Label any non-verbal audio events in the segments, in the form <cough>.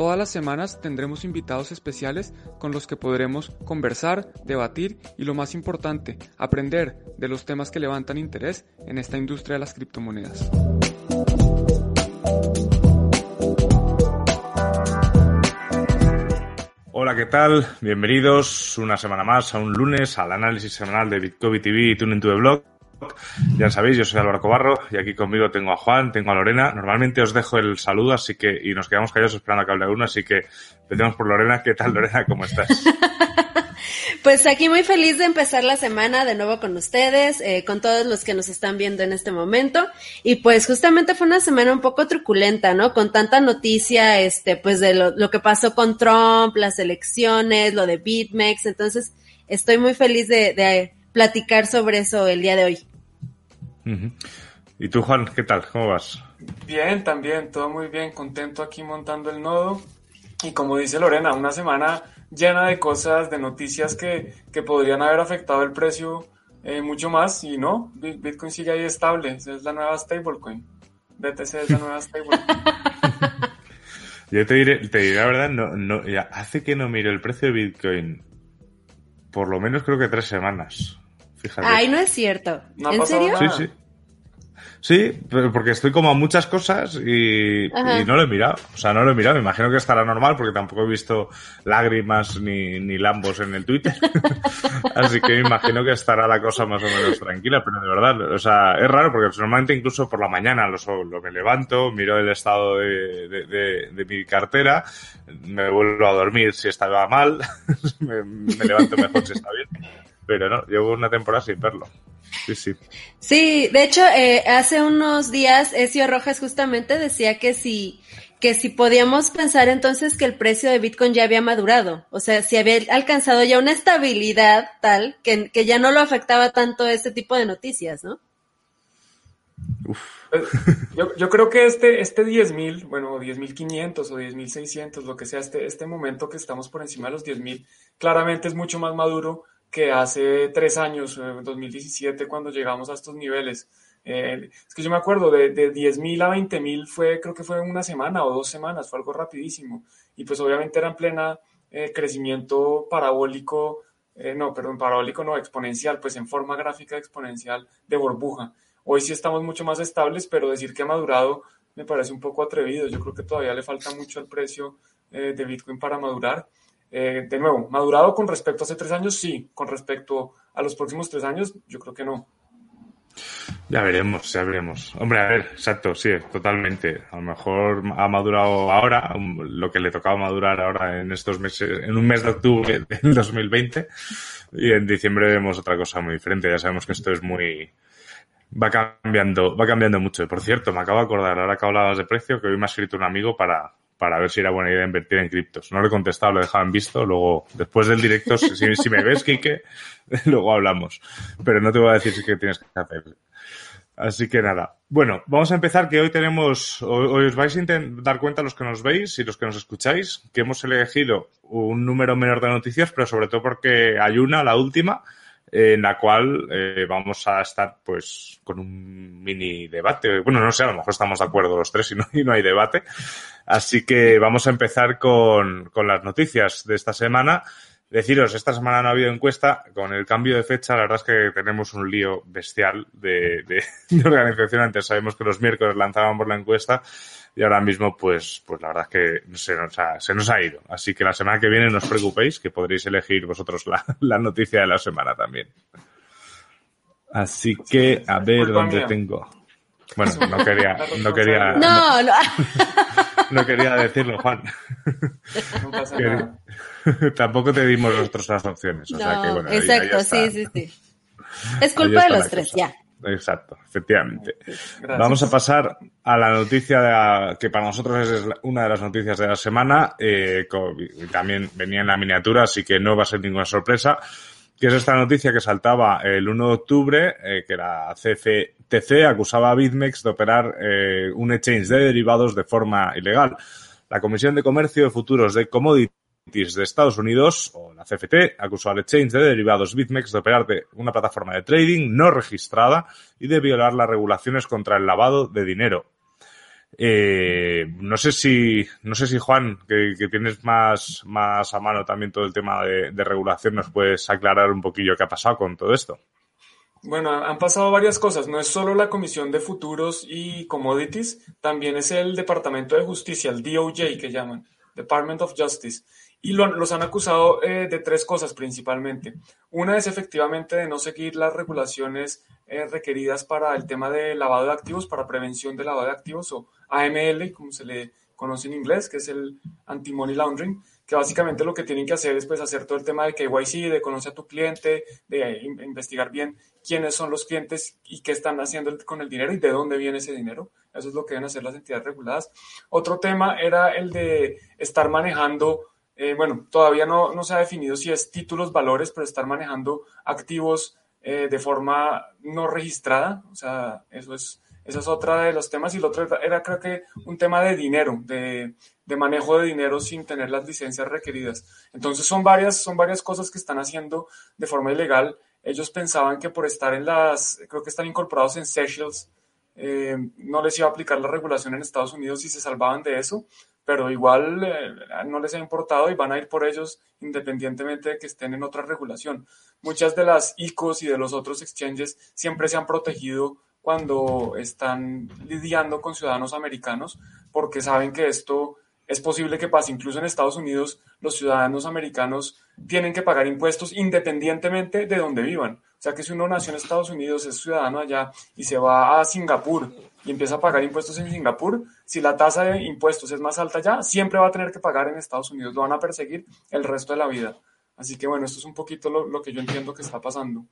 todas las semanas tendremos invitados especiales con los que podremos conversar, debatir y lo más importante, aprender de los temas que levantan interés en esta industria de las criptomonedas. Hola, ¿qué tal? Bienvenidos una semana más a un lunes al análisis semanal de Bitcoin TV y Tuning to the Blog. Ya sabéis, yo soy Álvaro Cobarro y aquí conmigo tengo a Juan, tengo a Lorena. Normalmente os dejo el saludo, así que, y nos quedamos callados esperando a que hable uno, así que empecemos por Lorena. ¿Qué tal, Lorena? ¿Cómo estás? <laughs> Pues aquí muy feliz de empezar la semana de nuevo con ustedes, eh, con todos los que nos están viendo en este momento. Y pues justamente fue una semana un poco truculenta, ¿no? Con tanta noticia, este, pues de lo, lo que pasó con Trump, las elecciones, lo de BitMEX. Entonces, estoy muy feliz de, de platicar sobre eso el día de hoy. ¿Y tú, Juan, qué tal? ¿Cómo vas? Bien, también, todo muy bien, contento aquí montando el nodo. Y como dice Lorena, una semana llena de cosas, de noticias que, que podrían haber afectado el precio eh, mucho más y no, Bitcoin sigue ahí estable, es la nueva stablecoin. BTC es la nueva <laughs> stablecoin. Yo te diré, te diré la verdad, no, no, ya hace que no miro el precio de Bitcoin por lo menos creo que tres semanas. Fíjate. Ay, no es cierto. ¿En serio? Sí, sí. Sí, porque estoy como a muchas cosas y, y, no lo he mirado. O sea, no lo he mirado. Me imagino que estará normal porque tampoco he visto lágrimas ni, ni lambos en el Twitter. <laughs> Así que me imagino que estará la cosa más o menos tranquila. Pero de verdad, o sea, es raro porque normalmente incluso por la mañana lo, lo me levanto, miro el estado de, de, de, de, mi cartera, me vuelvo a dormir si estaba mal, <laughs> me, me levanto mejor si está bien. Pero no, llevo una temporada sin verlo. Sí, sí. Sí, de hecho, eh, hace unos días Ezio Rojas justamente decía que si, que si podíamos pensar entonces que el precio de Bitcoin ya había madurado, o sea, si había alcanzado ya una estabilidad tal que, que ya no lo afectaba tanto este tipo de noticias, ¿no? Uf. Yo, yo creo que este, este 10.000, bueno, 10.500 o 10.600, lo que sea, este, este momento que estamos por encima de los 10.000, claramente es mucho más maduro que hace tres años, en 2017, cuando llegamos a estos niveles. Eh, es que yo me acuerdo, de, de 10.000 a 20.000 fue, creo que fue una semana o dos semanas, fue algo rapidísimo. Y pues obviamente era en plena eh, crecimiento parabólico, eh, no, perdón, parabólico no, exponencial, pues en forma gráfica exponencial de burbuja. Hoy sí estamos mucho más estables, pero decir que ha madurado me parece un poco atrevido. Yo creo que todavía le falta mucho al precio de Bitcoin para madurar. Eh, de nuevo, madurado con respecto a hace tres años, sí. Con respecto a los próximos tres años, yo creo que no. Ya veremos, ya veremos. Hombre, a ver, exacto, sí, totalmente. A lo mejor ha madurado ahora, lo que le tocaba madurar ahora en estos meses, en un mes de octubre <laughs> del 2020, y en diciembre vemos otra cosa muy diferente. Ya sabemos que esto es muy, va cambiando, va cambiando mucho. Por cierto, me acabo de acordar, ahora que hablabas de precio, que hoy me ha escrito un amigo para, para ver si era buena idea invertir en criptos. No le he contestado, lo en visto. Luego, después del directo, si, me ves, Kike, <laughs> luego hablamos. Pero no te voy a decir qué tienes que hacer. Así que nada. Bueno, vamos a empezar que hoy tenemos, hoy os vais a dar cuenta los que nos veis y los que nos escucháis, que hemos elegido un número menor de noticias, pero sobre todo porque hay una, la última, en la cual eh, vamos a estar pues con un mini debate. Bueno, no sé, a lo mejor estamos de acuerdo los tres y no, <laughs> y no hay debate. Así que vamos a empezar con, con las noticias de esta semana. Deciros, esta semana no ha habido encuesta. Con el cambio de fecha, la verdad es que tenemos un lío bestial de, de, <laughs> de organización. Antes sabemos que los miércoles lanzábamos la encuesta y ahora mismo, pues, pues la verdad es que se nos, ha, se nos ha ido. Así que la semana que viene no os preocupéis, que podréis elegir vosotros la, <laughs> la noticia de la semana también. Así que, a ver dónde tengo. Bueno, no quería, no quería. <laughs> No, no. No quería decirlo, Juan. No pasa nada. <laughs> Tampoco te dimos nosotros las opciones. O no, sea que, bueno, exacto, ahí, ahí sí, sí, sí. Es culpa de los tres, ya. Exacto, efectivamente. Gracias. Vamos a pasar a la noticia de la, que para nosotros es una de las noticias de la semana. Eh, también venía en la miniatura, así que no va a ser ninguna sorpresa. que es esta noticia que saltaba el 1 de octubre, eh, que la CFTC acusaba a BitMEX de operar eh, un exchange de derivados de forma ilegal. La Comisión de Comercio de Futuros de Commodities de Estados Unidos, o la CFT, acusó al exchange de derivados BitMEX de operar de una plataforma de trading no registrada y de violar las regulaciones contra el lavado de dinero. Eh, no sé si, no sé si Juan, que, tienes más, más a mano también todo el tema de, regulación, nos puedes aclarar un poquillo qué ha pasado con todo esto. Bueno, han pasado varias cosas. No es solo la Comisión de Futuros y Commodities, también es el Departamento de Justicia, el DOJ que llaman, Department of Justice. Y los han acusado eh, de tres cosas principalmente. Una es efectivamente de no seguir las regulaciones eh, requeridas para el tema de lavado de activos, para prevención de lavado de activos o AML, como se le conoce en inglés, que es el anti-money laundering, que básicamente lo que tienen que hacer es pues, hacer todo el tema de KYC, de conocer a tu cliente, de investigar bien quiénes son los clientes y qué están haciendo con el dinero y de dónde viene ese dinero. Eso es lo que deben hacer las entidades reguladas. Otro tema era el de estar manejando eh, bueno, todavía no, no, se ha definido si es títulos, valores, pero estar manejando activos eh, de forma no registrada. O sea, eso es, eso es otra de los temas. Y el otro era, creo que, un tema de dinero, de, de, manejo de dinero sin tener las licencias requeridas. Entonces, son varias, son varias cosas que están haciendo de forma ilegal. Ellos pensaban que por estar en las, creo que están incorporados en Seychelles, eh, no les iba a aplicar la regulación en Estados Unidos y se salvaban de eso pero igual eh, no les ha importado y van a ir por ellos independientemente de que estén en otra regulación. Muchas de las ICOs y de los otros exchanges siempre se han protegido cuando están lidiando con ciudadanos americanos porque saben que esto es posible que pase. Incluso en Estados Unidos los ciudadanos americanos tienen que pagar impuestos independientemente de donde vivan. O sea que si uno nació en Estados Unidos, es ciudadano allá y se va a Singapur y empieza a pagar impuestos en Singapur, si la tasa de impuestos es más alta allá, siempre va a tener que pagar en Estados Unidos, lo van a perseguir el resto de la vida. Así que bueno, esto es un poquito lo, que yo entiendo que está pasando.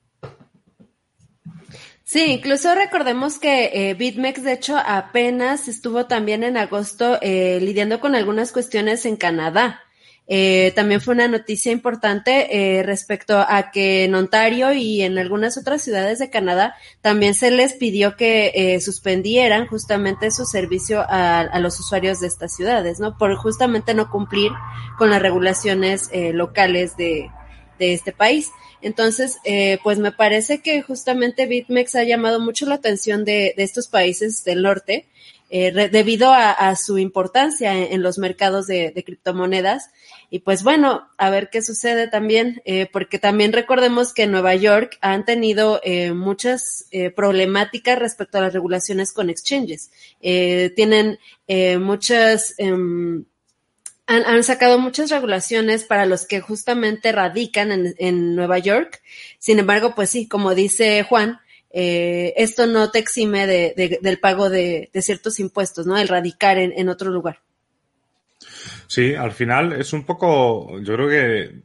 Sí, incluso recordemos que eh, BitMEX, de hecho, apenas estuvo también en agosto eh, lidiando con algunas cuestiones en Canadá. Eh, también fue una noticia importante eh, respecto a que en Ontario y en algunas otras ciudades de Canadá también se les pidió que eh, suspendieran justamente su servicio a, a, los usuarios de estas ciudades, ¿no? Por justamente no cumplir con las regulaciones locales de, de este país. Entonces, eh, pues me parece que justamente BitMEX ha llamado mucho la atención de, de estos países del norte eh, debido a, a, su importancia en, los mercados de, de, criptomonedas. Y pues bueno, a ver qué sucede también, eh, porque también recordemos que en Nueva York han tenido eh, muchas eh, problemáticas respecto a las regulaciones con exchanges. Eh, tienen eh, muchas... Han, han, sacado muchas regulaciones para los que justamente radican en, en Nueva York. Sin embargo, pues sí, como dice Juan, eh, esto no te exime de, de, del pago de, de, ciertos impuestos, ¿no? El radicar en, en, otro lugar. Sí, al final es un poco, yo creo que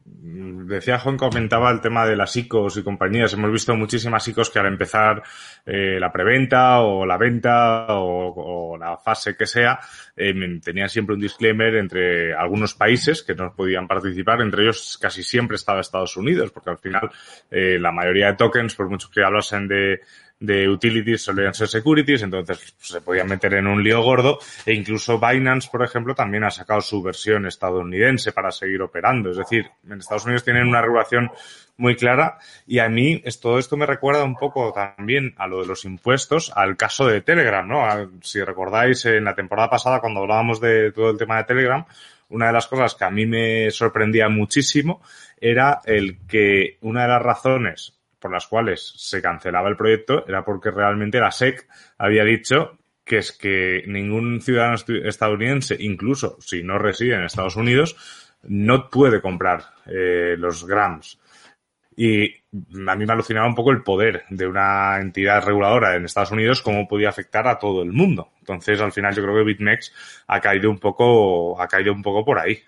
decía Juan, comentaba el tema de las ICOs y compañías. Hemos visto muchísimas ICOs que al empezar eh, la preventa o la venta o, o la fase que sea, eh, tenían siempre un disclaimer entre algunos países que no podían participar, entre ellos casi siempre estaba Estados Unidos, porque al final eh, la mayoría de tokens, por mucho que hablasen de de utilities solían ser securities, entonces pues, se podían meter en un lío gordo e incluso Binance, por ejemplo, también ha sacado su versión estadounidense para seguir operando. Es decir, en Estados Unidos tienen una regulación muy clara y a mí es, todo esto me recuerda un poco también a lo de los impuestos, al caso de Telegram, ¿no? Si recordáis, en la temporada pasada cuando hablábamos de todo el tema de Telegram, una de las cosas que a mí me sorprendía muchísimo era el que una de las razones por las cuales se cancelaba el proyecto era porque realmente la SEC había dicho que es que ningún ciudadano estadounidense, incluso si no reside en Estados Unidos, no puede comprar eh, los grams. Y a mí me alucinaba un poco el poder de una entidad reguladora en Estados Unidos, cómo podía afectar a todo el mundo. Entonces, al final, yo creo que BitMEX ha caído un poco, ha caído un poco por ahí.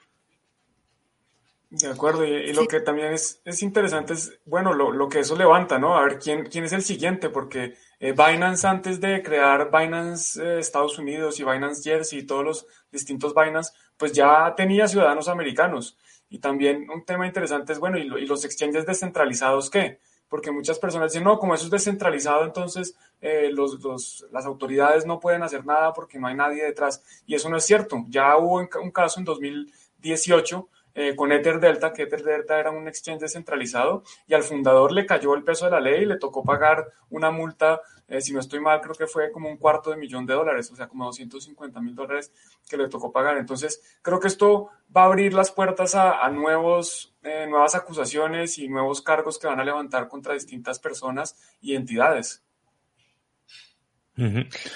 De acuerdo, y, y lo sí. que también es, es interesante es, bueno, lo, lo, que eso levanta, ¿no? A ver quién, quién es el siguiente, porque eh, Binance antes de crear Binance eh, Estados Unidos y Binance Jersey y todos los distintos Binance, pues ya tenía ciudadanos americanos. Y también un tema interesante es, bueno, ¿y, los exchanges descentralizados qué? Porque muchas personas dicen, no, como eso es descentralizado, entonces eh, los, las autoridades no pueden hacer nada porque no hay nadie detrás. Y eso no es cierto. Ya hubo un caso en 2018 eh, con Ether Delta, que Ether Delta era un exchange descentralizado, y al fundador le cayó el peso de la ley y le tocó pagar una multa, eh, si no estoy mal, creo que fue como un cuarto de millón de dólares, o sea, como 250 mil dólares que le tocó pagar. Entonces, creo que esto va a abrir las puertas a, nuevos, eh, nuevas acusaciones y nuevos cargos que van a levantar contra distintas personas y entidades.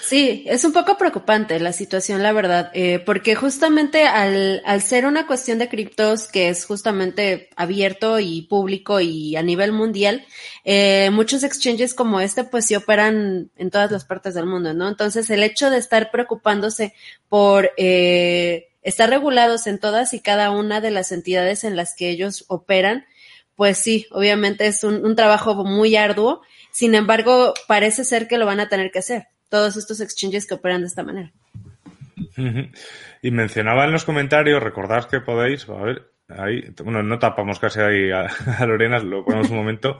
Sí, es un poco preocupante la situación, la verdad, eh, porque justamente al, al, ser una cuestión de criptos que es justamente abierto y público y a nivel mundial, eh, muchos exchanges como este pues sí operan en todas las partes del mundo, ¿no? Entonces el hecho de estar preocupándose por eh, estar regulados en todas y cada una de las entidades en las que ellos operan, pues sí, obviamente es un, un trabajo muy arduo sin embargo, parece ser que lo van a tener que hacer, todos estos exchanges que operan de esta manera. Y mencionaba en los comentarios, recordad que podéis, a ver, ahí, bueno, no tapamos casi ahí a, <laughs> Lorena, lo ponemos un momento.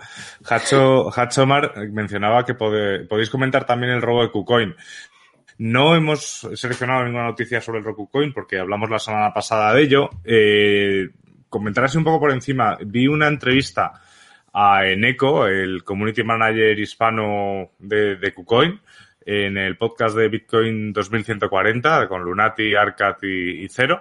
Hacho, Hachomar mencionaba que podéis comentar también el robo de KuCoin. No hemos seleccionado ninguna noticia sobre el robo de KuCoin porque hablamos la semana pasada de ello. Eh, comentar así un poco por encima. Vi una entrevista a Eneco, el community manager hispano de, de KuCoin, en el podcast de Bitcoin 2140 con Lunati, Arcat y, Cero.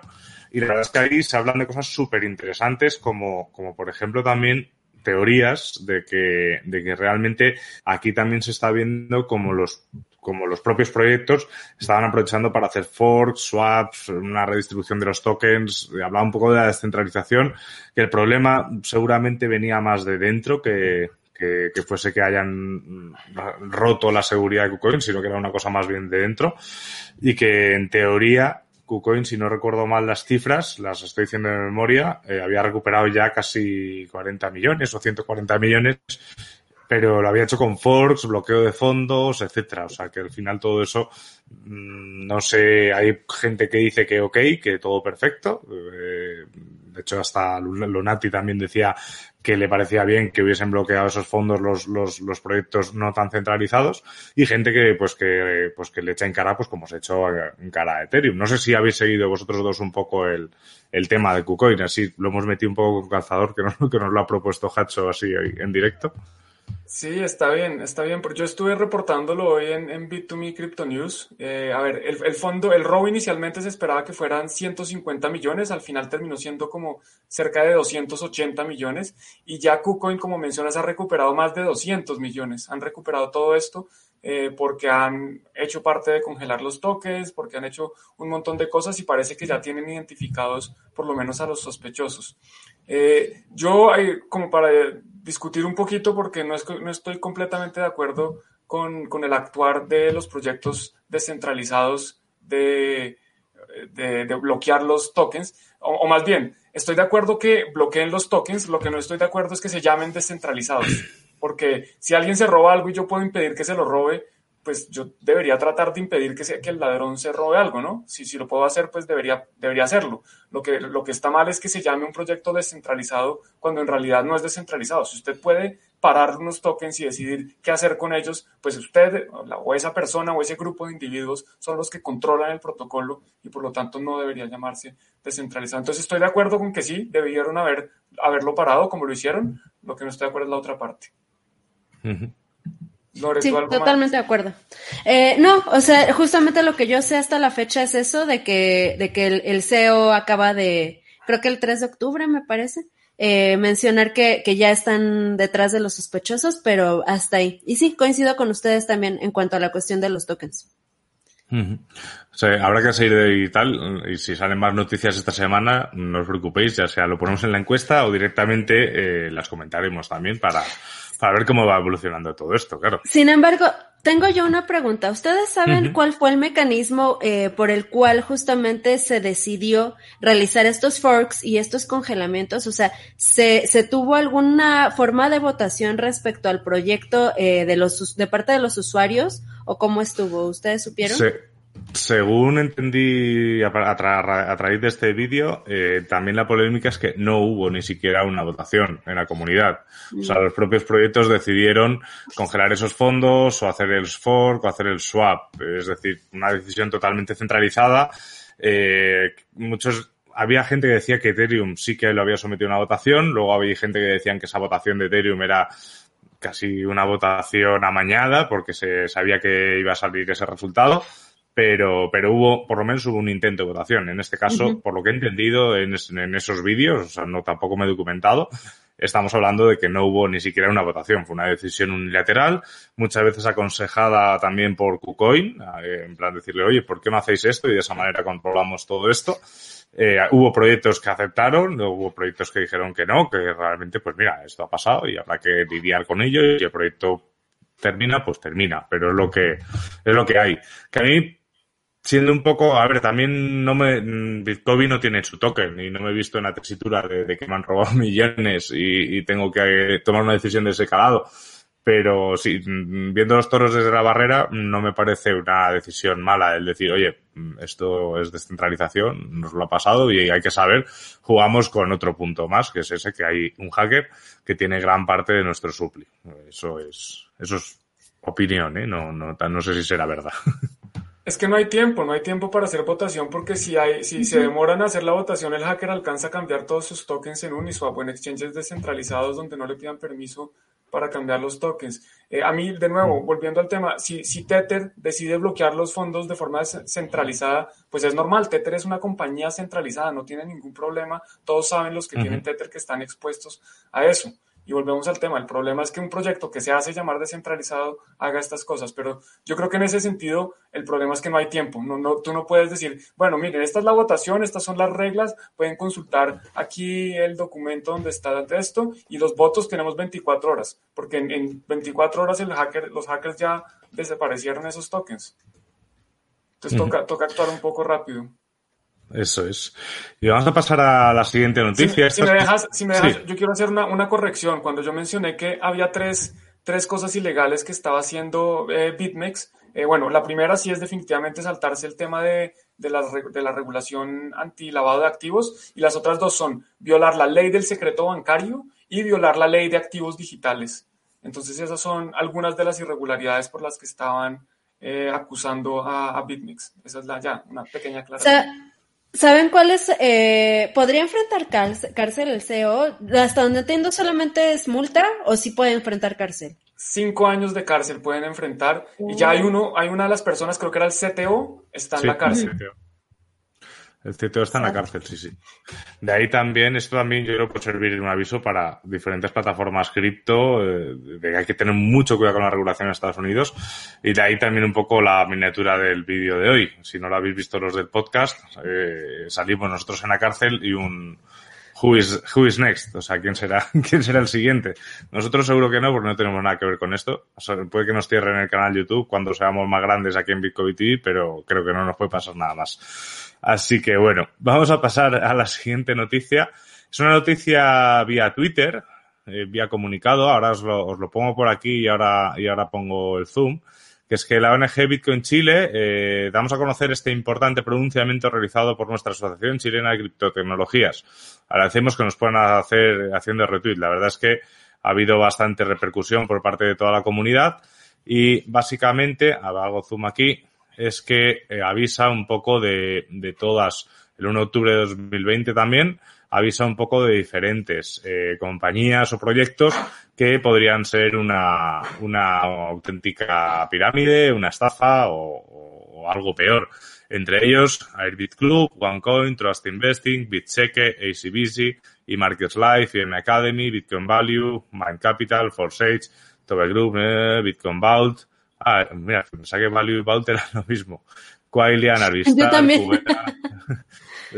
Y la verdad es que ahí se hablan de cosas súper interesantes como, como por ejemplo también teorías de que, de que realmente aquí también se está viendo como los como los propios proyectos estaban aprovechando para hacer forks, swaps, una redistribución de los tokens, hablaba un poco de la descentralización, que el problema seguramente venía más de dentro que, que, que, fuese que hayan roto la seguridad de KuCoin, sino que era una cosa más bien de dentro y que en teoría KuCoin, si no recuerdo mal las cifras, las estoy diciendo de memoria, eh, había recuperado ya casi 40 millones o 140 millones pero lo había hecho con forks, bloqueo de fondos, etcétera. O sea que al final todo eso, mm, no sé, hay gente que dice que ok, que todo perfecto. Eh, de hecho, hasta Lunati también decía que le parecía bien que hubiesen bloqueado esos fondos los, los, los proyectos no tan centralizados y gente que pues que pues que le echa en cara pues como se echó en cara a Ethereum. No sé si habéis seguido vosotros dos un poco el, el tema de KuCoin, así lo hemos metido un poco con calzador que, no, <laughs> que nos lo ha propuesto Hacho así en directo. Sí, está bien, está bien, porque yo estuve reportándolo hoy en, en Bit2Me Crypto News. Eh, a ver, el, el, fondo, el robo inicialmente se esperaba que fueran 150 millones, al final terminó siendo como cerca de 280 millones y ya KuCoin, como mencionas, ha recuperado más de 200 millones. Han recuperado todo esto eh, porque han hecho parte de congelar los toques, porque han hecho un montón de cosas y parece que ya tienen identificados por lo menos a los sospechosos. Eh, yo, como para discutir un poquito, porque no, no estoy completamente de acuerdo con, con, el actuar de los proyectos descentralizados de, de, bloquear los tokens, o, o, más bien, estoy de acuerdo que bloqueen los tokens, lo que no estoy de acuerdo es que se llamen descentralizados, porque si alguien se roba algo y yo puedo impedir que se lo robe, pues yo debería tratar de impedir que, el ladrón se robe algo, ¿no? Si, si lo puedo hacer, pues debería, debería hacerlo. Lo que, lo que está mal es que se llame un proyecto descentralizado cuando en realidad no es descentralizado. Si usted puede parar unos tokens y decidir qué hacer con ellos, pues usted o esa persona o ese grupo de individuos son los que controlan el protocolo y por lo tanto no debería llamarse descentralizado. Entonces estoy de acuerdo con que sí, debieron haber, haberlo parado como lo hicieron. Lo que no estoy de acuerdo es la otra parte sí, totalmente de acuerdo. Eh, no, o sea, justamente lo que yo sé hasta la fecha es eso, de que, de que el, CEO acaba de, creo que el 3 de octubre me parece, eh, mencionar que, que ya están detrás de los sospechosos, pero hasta ahí. Y sí, coincido con ustedes también en cuanto a la cuestión de los tokens. o sea, habrá que seguir y tal, y si salen más noticias esta semana, no os preocupéis, ya sea lo ponemos en la encuesta o directamente eh, las comentaremos también para, para ver cómo va evolucionando todo esto, claro. Sin embargo, tengo yo una pregunta. ¿Ustedes saben cuál fue el mecanismo eh, por el cual justamente se decidió realizar estos forks y estos congelamientos? O sea, ¿se, se tuvo alguna forma de votación respecto al proyecto eh, de los de parte de los usuarios o cómo estuvo? ¿Ustedes supieron? Se, Según entendí a, través de este vídeo, eh, también la polémica es que no hubo ni siquiera una votación en la comunidad. O sea, los propios proyectos decidieron congelar esos fondos o hacer el fork o hacer el swap. Es decir, una decisión totalmente centralizada. Eh, muchos había gente que decía que Ethereum sí que lo había sometido a una votación, luego había gente que decían que esa votación de Ethereum era casi una votación amañada porque se sabía que iba a salir ese resultado pero, pero hubo, por lo menos hubo un intento de votación. En este caso, por lo que he entendido en, en esos vídeos, o sea, no tampoco me he documentado, estamos hablando de que no hubo ni siquiera una votación, fue una decisión unilateral, muchas veces aconsejada también por KuCoin, eh, en plan decirle, oye, ¿por qué no hacéis esto? Y de esa manera controlamos todo esto. Eh, hubo proyectos que aceptaron, hubo proyectos que dijeron que no, que realmente, pues mira, esto ha pasado y habrá que lidiar con ello y el proyecto termina, pues termina, pero es lo que, es lo que hay. Que a mí siendo un poco, a ver, también no me, Bitcoin no tiene su token y no me he visto en la tesitura de, que me han robado <laughs> millones y, tengo que tomar una decisión de ese calado. Pero sí, viendo los toros desde la barrera, no me parece una decisión mala el decir, oye, esto es descentralización, nos lo ha pasado y hay que saber, jugamos con otro punto más, que es ese que hay un hacker que tiene gran parte de nuestro supli. Eso es, eso es opinión, ¿eh? No, no, no sé si será verdad. <laughs> Es que no hay tiempo, no hay tiempo para hacer votación porque si, hay, si se demoran a hacer la votación, el hacker alcanza a cambiar todos sus tokens en Uniswap o en exchanges descentralizados donde no le pidan permiso para cambiar los tokens. Eh, a mí, de nuevo, volviendo al tema, si, si Tether decide bloquear los fondos de forma centralizada, pues es normal. Tether es una compañía centralizada, no tiene ningún problema. Todos saben los que tienen Tether que están expuestos a eso. Y volvemos al tema, el problema es que un proyecto que se hace llamar descentralizado haga estas cosas, pero yo creo que en ese sentido el problema es que no hay tiempo, no, no, tú no puedes decir, bueno, miren, esta es la votación, estas son las reglas, pueden consultar aquí el documento donde está esto y los votos tenemos 24 horas, porque en, 24 horas el hacker, los hackers ya desaparecieron esos tokens. Entonces toca, toca actuar un poco rápido. Eso es. Y vamos a pasar a la siguiente noticia. Si, me dejas, si me dejas yo quiero hacer una, una, corrección. Cuando yo mencioné que había tres, tres cosas ilegales que estaba haciendo eh, BitMEX, eh, bueno, la primera sí es definitivamente saltarse el tema de, de, la, de la regulación anti-lavado de activos y las otras dos son violar la ley del secreto bancario y violar la ley de activos digitales. Entonces esas son algunas de las irregularidades por las que estaban eh, acusando a, a BitMEX. Esa es la ya, una pequeña aclaración. ¿Saben cuáles? Eh, ¿Podría enfrentar cárcel el CEO? Hasta donde entiendo solamente es multa o sí puede enfrentar cárcel. Cinco años de cárcel pueden enfrentar y ya hay uno, hay una de las personas, creo que era el CTO, está en la cárcel. El está en la cárcel, sí, sí. De ahí también, esto también yo creo que puede servir un aviso para diferentes plataformas cripto, eh, de que hay que tener mucho cuidado con la regulación en Estados Unidos. Y de ahí también un poco la miniatura del vídeo de hoy. Si no lo habéis visto los del podcast, eh, salimos nosotros en la cárcel y un, who is, who is next, o sea, quién será, <laughs> quién será el siguiente. Nosotros seguro que no, porque no tenemos nada que ver con esto. puede que nos cierren el canal YouTube cuando seamos más grandes aquí en Bitcoin TV, pero creo que no nos puede pasar nada más. Así que bueno, vamos a pasar a la siguiente noticia. Es una noticia vía Twitter, eh, vía comunicado. Ahora os lo, os lo pongo por aquí y ahora, y ahora pongo el zoom que es que la ONG Bitcoin Chile eh, damos a conocer este importante pronunciamiento realizado por nuestra Asociación Chilena de Criptotecnologías. Agradecemos que nos puedan hacer haciendo retweet. La verdad es que ha habido bastante repercusión por parte de toda la comunidad y básicamente, hago zoom aquí, es que eh, avisa un poco de, de todas, el 1 de octubre de 2020 también, avisa un poco de diferentes eh, compañías o proyectos que podrían ser una, una auténtica pirámide, una estafa o, o algo peor. Entre ellos, Airbit Club, OneCoin, Trust Investing, BitCheque, ACBC, eMarkets Life, IM Academy, Bitcoin Value, Mind Capital, Forsage, Tobe Group, eh, Bitcoin Vault, Ah, mira, pensaba que Value y Vault <laughs> era lo mismo. Quailian, Arvistar, Yo también.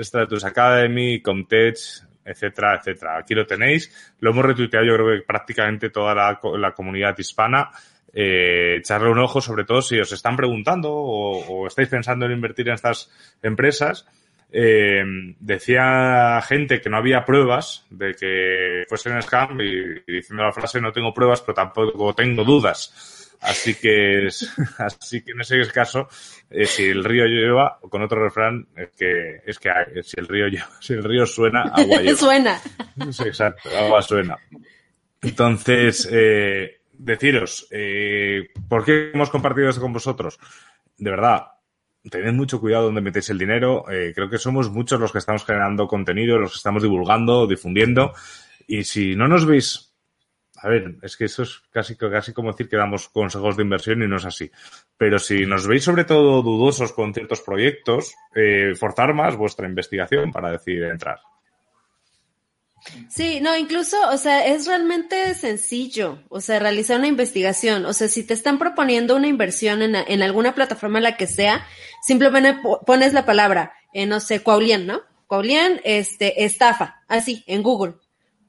Stratus Academy, Comtech, etcétera, etcétera. Aquí lo tenéis. Lo hemos retuiteado yo creo que prácticamente toda la, la comunidad hispana. Eh, echarle un ojo, sobre todo si os están preguntando o, o estáis pensando en invertir en estas empresas. Eh, decía gente que no había pruebas de que fuesen scam y, y diciendo la frase no tengo pruebas pero tampoco tengo dudas Así que, <laughs> así que en ese caso, eh, si el río lleva, con otro refrán, es que, es que si el río lleva, si el río suena, <laughs> agua lleva. suena. exacto, agua suena. Entonces, eh, deciros, eh, ¿por qué hemos compartido esto con vosotros? De verdad, tened mucho cuidado donde metéis el dinero. Eh, creo que somos muchos los que estamos generando contenido, los que estamos divulgando, difundiendo. Y si no nos veis, a ver, es que eso es casi, casi como decir que damos consejos de inversión y no es así. Pero si nos veis sobre todo dudosos con ciertos proyectos, eh, forzar más vuestra investigación para decidir entrar. Sí, no, incluso, o sea, es realmente sencillo, o sea, realizar una investigación, o sea, si te están proponiendo una inversión en, en alguna plataforma, la que sea, simplemente pones la palabra, eh, no sé, Cuaulian, ¿no? Cuaulian, este, estafa, así, en Google.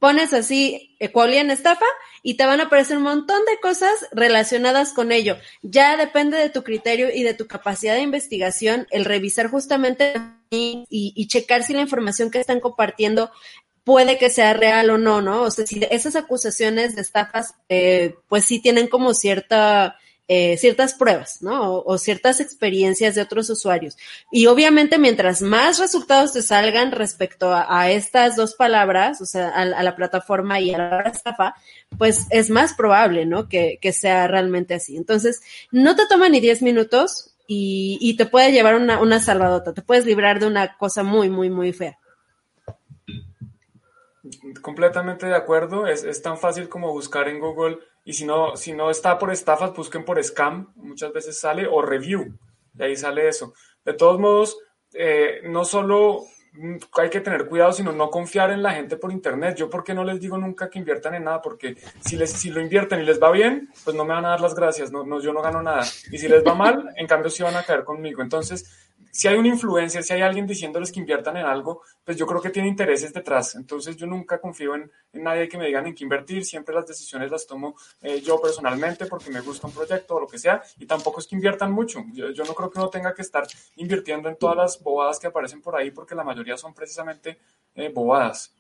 Pones así, eh, estafa, y te van a aparecer un montón de cosas relacionadas con ello. Ya depende de tu criterio y de tu capacidad de investigación el revisar justamente y, y, checar si la información que están compartiendo puede que sea real o no, ¿no? O sea, si esas acusaciones de estafas, eh, pues sí tienen como cierta, eh, ciertas pruebas, ¿no? O, ciertas experiencias de otros usuarios. Y obviamente mientras más resultados te salgan respecto a, estas dos palabras, o sea, a, la plataforma y a la estafa, pues es más probable, ¿no? Que, que sea realmente así. Entonces, no te toma ni 10 minutos y, y te puede llevar una, una salvadota, te puedes librar de una cosa muy, muy, muy fea. Completamente de acuerdo, es, es, tan fácil como buscar en Google y si no, si no está por estafas, busquen por scam, muchas veces sale, o review, y ahí sale eso. De todos modos, eh, no solo hay que tener cuidado, sino no confiar en la gente por internet. Yo, ¿por qué no les digo nunca que inviertan en nada? Porque si, les, si lo invierten y les va bien, pues no me van a dar las gracias, no, no, yo no gano nada. Y si les va mal, en cambio sí van a caer conmigo. Entonces, si hay un influencer, si hay alguien diciéndoles que inviertan en algo, pues yo creo que tiene intereses detrás. Entonces yo nunca confío en, nadie que me digan en qué invertir, siempre las decisiones las tomo eh, yo personalmente porque me gusta un proyecto o lo que sea, y tampoco es que inviertan mucho. Yo, no creo que uno tenga que estar invirtiendo en todas las bobadas que aparecen por ahí porque la mayoría son precisamente eh, bobadas.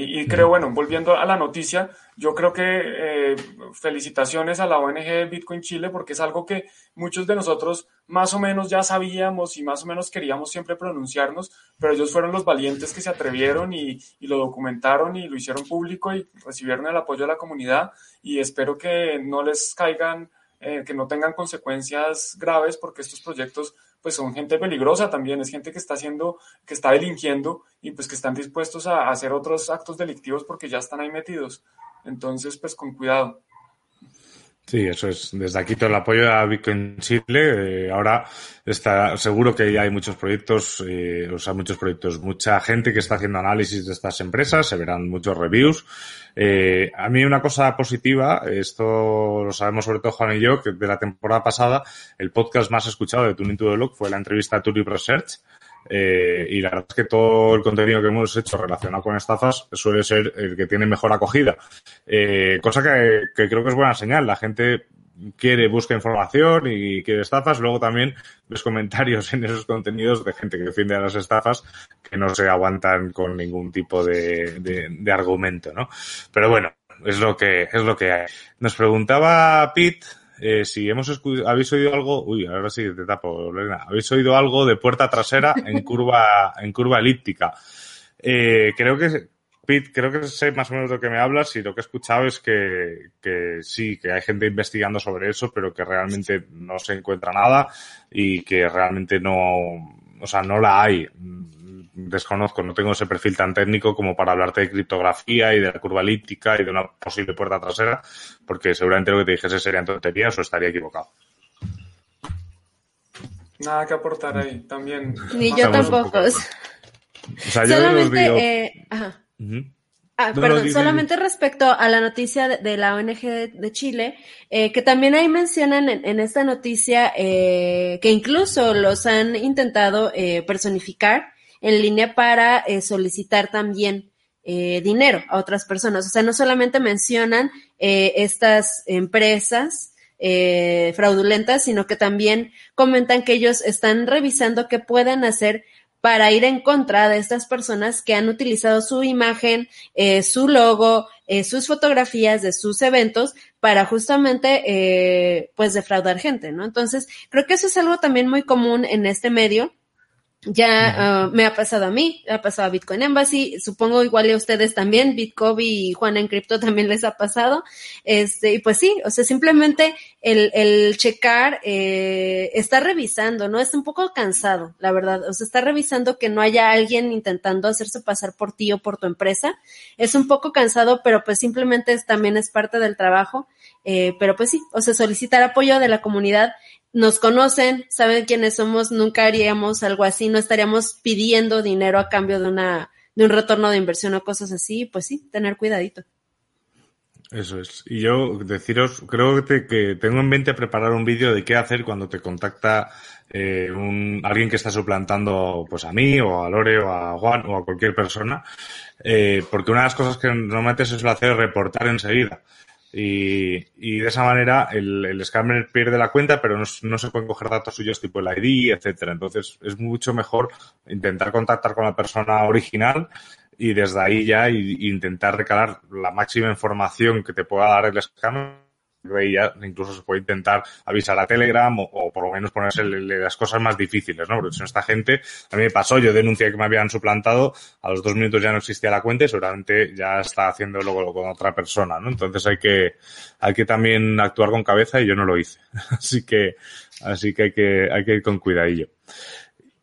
Y, creo, bueno, volviendo a la noticia, yo creo que eh, felicitaciones a la ONG Bitcoin Chile porque es algo que muchos de nosotros más o menos ya sabíamos y más o menos queríamos siempre pronunciarnos, pero ellos fueron los valientes que se atrevieron y, lo documentaron y lo hicieron público y recibieron el apoyo de la comunidad. Y espero que no les caigan, eh, que no tengan consecuencias graves porque estos proyectos pues son gente peligrosa también, es gente que está haciendo, que está delinquiendo y pues que están dispuestos a, hacer otros actos delictivos porque ya están ahí metidos. Entonces, pues con cuidado. Sí, eso es. Desde aquí todo el apoyo a Bitcoin Chile. Eh, ahora está seguro que ya hay muchos proyectos, eh, o sea, muchos proyectos, mucha gente que está haciendo análisis de estas empresas, se verán muchos reviews. Eh, a mí una cosa positiva, esto lo sabemos sobre todo Juan y yo, que de la temporada pasada el podcast más escuchado de Tuning to the Look fue la entrevista a Research eh, y la verdad es que todo el contenido que hemos hecho relacionado con estafas suele ser el que tiene mejor acogida. Eh, cosa que, creo que es buena señal. La gente quiere, busca información y quiere estafas. Luego también ves comentarios <laughs> en esos contenidos de gente que defiende a las estafas que no se aguantan con ningún tipo de, de argumento, ¿no? Pero bueno, es lo que, es lo que hay. Nos preguntaba Pete eh, si hemos habéis oído algo, uy, ahora sí te tapo, Lorena, habéis oído algo de puerta trasera en <laughs> curva, en curva elíptica. Eh, creo que, Pete, creo que sé más o menos de lo que me hablas y lo que he escuchado es que, que sí, que hay gente investigando sobre eso, pero que realmente no se encuentra nada y que realmente no, o sea, no la hay desconozco, no tengo ese perfil tan técnico como para hablarte de criptografía y de la curva elíptica y de una posible puerta trasera, porque seguramente lo que te dijese serían tonterías o estaría equivocado. Nada que aportar ahí, también. Ni yo tampoco. <laughs> O sea, yo solamente, eh, Ah, perdón, solamente respecto a la noticia de, la ONG de, Chile, eh, que también ahí mencionan en, esta noticia eh, que incluso los han intentado eh, personificar en línea para eh, solicitar también dinero a otras personas. O sea, no solamente mencionan estas empresas fraudulentas, sino que también comentan que ellos están revisando qué pueden hacer para ir en contra de estas personas que han utilizado su imagen, su logo, eh, sus fotografías de sus eventos para justamente, eh, pues, defraudar gente, ¿no? Entonces, creo que eso es algo también muy común en este medio ya uh, me ha pasado a mí, ha pasado a Bitcoin Embassy, supongo igual a ustedes también, Bitcoin y Juan en Cripto también les ha pasado. Este, y pues sí, o sea, simplemente el, el checar, eh, está revisando, ¿no? Está un poco cansado, la verdad. O sea, está revisando que no haya alguien intentando hacerse pasar por ti o por tu empresa. Es un poco cansado, pero pues simplemente es, también es parte del trabajo. Eh, pero pues sí, o sea, solicitar apoyo de la comunidad nos conocen, saben quiénes somos, nunca haríamos algo así, no estaríamos pidiendo dinero a cambio de una de un retorno de inversión o cosas así, pues sí, tener cuidadito. Eso es. Y yo deciros, creo que, tengo en mente preparar un vídeo de qué hacer cuando te contacta eh, un, alguien que está suplantando pues a mí o a Lore o a Juan o a cualquier persona, eh, porque una de las cosas que normalmente se suele hacer es reportar enseguida. Y, y, de esa manera el, el scammer pierde la cuenta, pero no, no, se pueden coger datos suyos tipo el ID, etcétera. Entonces es mucho mejor intentar contactar con la persona original y desde ahí ya y, intentar recalar la máxima información que te pueda dar el scammer ya incluso se puede intentar avisar a Telegram o, o por lo menos ponerse las cosas más difíciles, ¿no? Porque si no esta gente, a mí me pasó, yo denuncié que me habían suplantado, a los dos minutos ya no existía la cuenta y seguramente ya está haciendo luego con otra persona, ¿no? Entonces hay que, hay que también actuar con cabeza y yo no lo hice. <laughs> Así que, así que hay que, hay que ir con cuidadillo.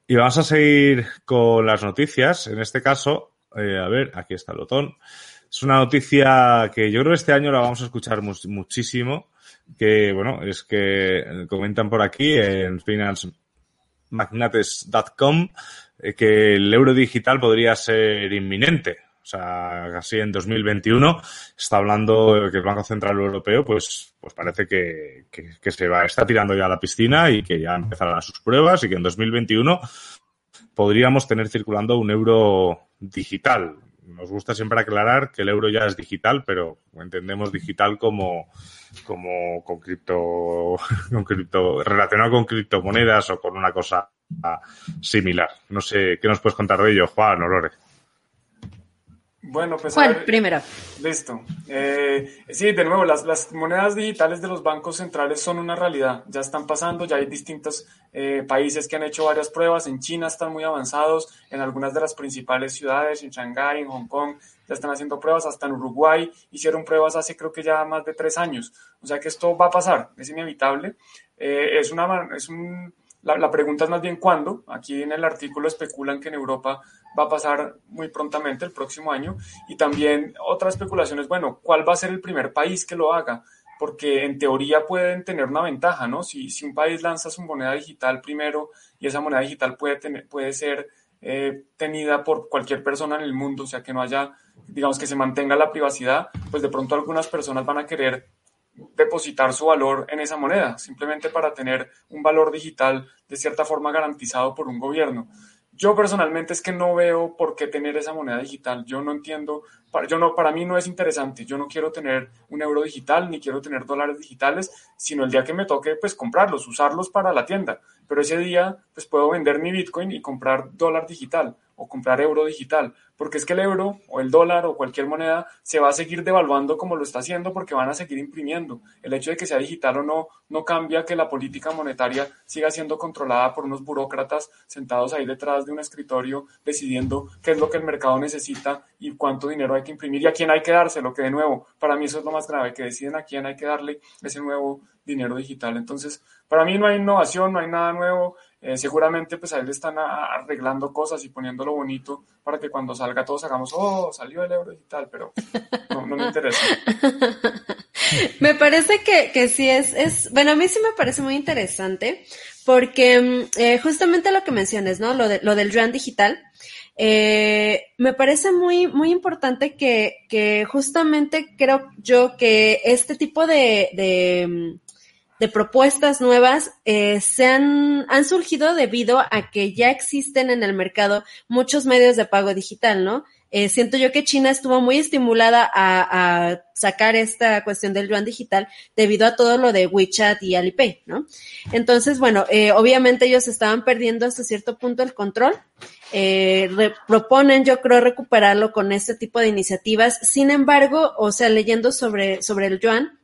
Y vamos a seguir con las noticias. En este caso, eh, a ver, aquí está el botón. Es una noticia que yo creo que este año la vamos a escuchar muchísimo, que bueno, es que comentan por aquí en financemagnates.com eh, que el euro digital podría ser inminente. O sea, casi en 2021 está hablando que el Banco Central Europeo, pues, pues parece que, que, que se va, está tirando ya a la piscina y que ya empezarán sus pruebas y que en 2021 podríamos tener circulando un euro digital nos gusta siempre aclarar que el euro ya es digital, pero entendemos digital como, como con cripto, <laughs> con cripto, relacionado con criptomonedas o con una cosa similar. No sé, ¿qué nos puedes contar de ello, Juan o Lore? Bueno, pues. Juan, primero. Listo. Eh, sí, de nuevo, las, las, monedas digitales de los bancos centrales son una realidad. Ya están pasando, ya hay distintos eh, países que han hecho varias pruebas. En China están muy avanzados, en algunas de las principales ciudades, en Shanghái, en Hong Kong, ya están haciendo pruebas. Hasta en Uruguay hicieron pruebas hace creo que ya más de tres años. O sea que esto va a pasar, es inevitable. Eh, es una. Es un, la, la, pregunta es más bien cuándo. Aquí en el artículo especulan que en Europa va a pasar muy prontamente el próximo año. Y también otra especulación es, bueno, ¿cuál va a ser el primer país que lo haga? Porque en teoría pueden tener una ventaja, ¿no? Si, si un país lanza su moneda digital primero y esa moneda digital puede, tener, puede ser eh, tenida por cualquier persona en el mundo, o sea, que no haya, digamos, que se mantenga la privacidad, pues de pronto algunas personas van a querer depositar su valor en esa moneda, simplemente para tener un valor digital de cierta forma garantizado por un gobierno. Yo personalmente es que no veo por qué tener esa moneda digital. Yo no entiendo, para, yo no, para mí no es interesante. Yo no quiero tener un euro digital ni quiero tener dólares digitales, sino el día que me toque, pues comprarlos, usarlos para la tienda. Pero ese día, pues puedo vender mi Bitcoin y comprar dólar digital o comprar euro digital, porque es que el euro o el dólar o cualquier moneda se va a seguir devaluando como lo está haciendo porque van a seguir imprimiendo. El hecho de que sea digital o no no cambia que la política monetaria siga siendo controlada por unos burócratas sentados ahí detrás de un escritorio decidiendo qué es lo que el mercado necesita y cuánto dinero hay que imprimir y a quién hay que dárselo, que de nuevo, para mí eso es lo más grave, que deciden a quién hay que darle ese nuevo dinero digital. Entonces, para mí no hay innovación, no hay nada nuevo. Eh, seguramente pues ahí le están arreglando cosas y poniéndolo bonito para que cuando salga todos hagamos, oh, salió el euro digital, pero no, me interesa. <laughs> me parece que, que sí es, es, bueno, a mí sí me parece muy interesante porque eh, justamente lo que mencionas, ¿no? Lo, de, lo del yuan digital. Eh, me parece muy, muy importante que, que justamente creo yo que este tipo de, de de propuestas nuevas eh, se han, han surgido debido a que ya existen en el mercado muchos medios de pago digital, ¿no? eh, siento yo que China estuvo muy estimulada a, sacar esta cuestión del yuan digital debido a todo lo de WeChat y Alipay, ¿no? Entonces, bueno, eh, obviamente ellos estaban perdiendo hasta cierto punto el control. Eh, proponen, yo creo, recuperarlo con este tipo de iniciativas. Sin embargo, o sea, leyendo sobre, sobre el yuan,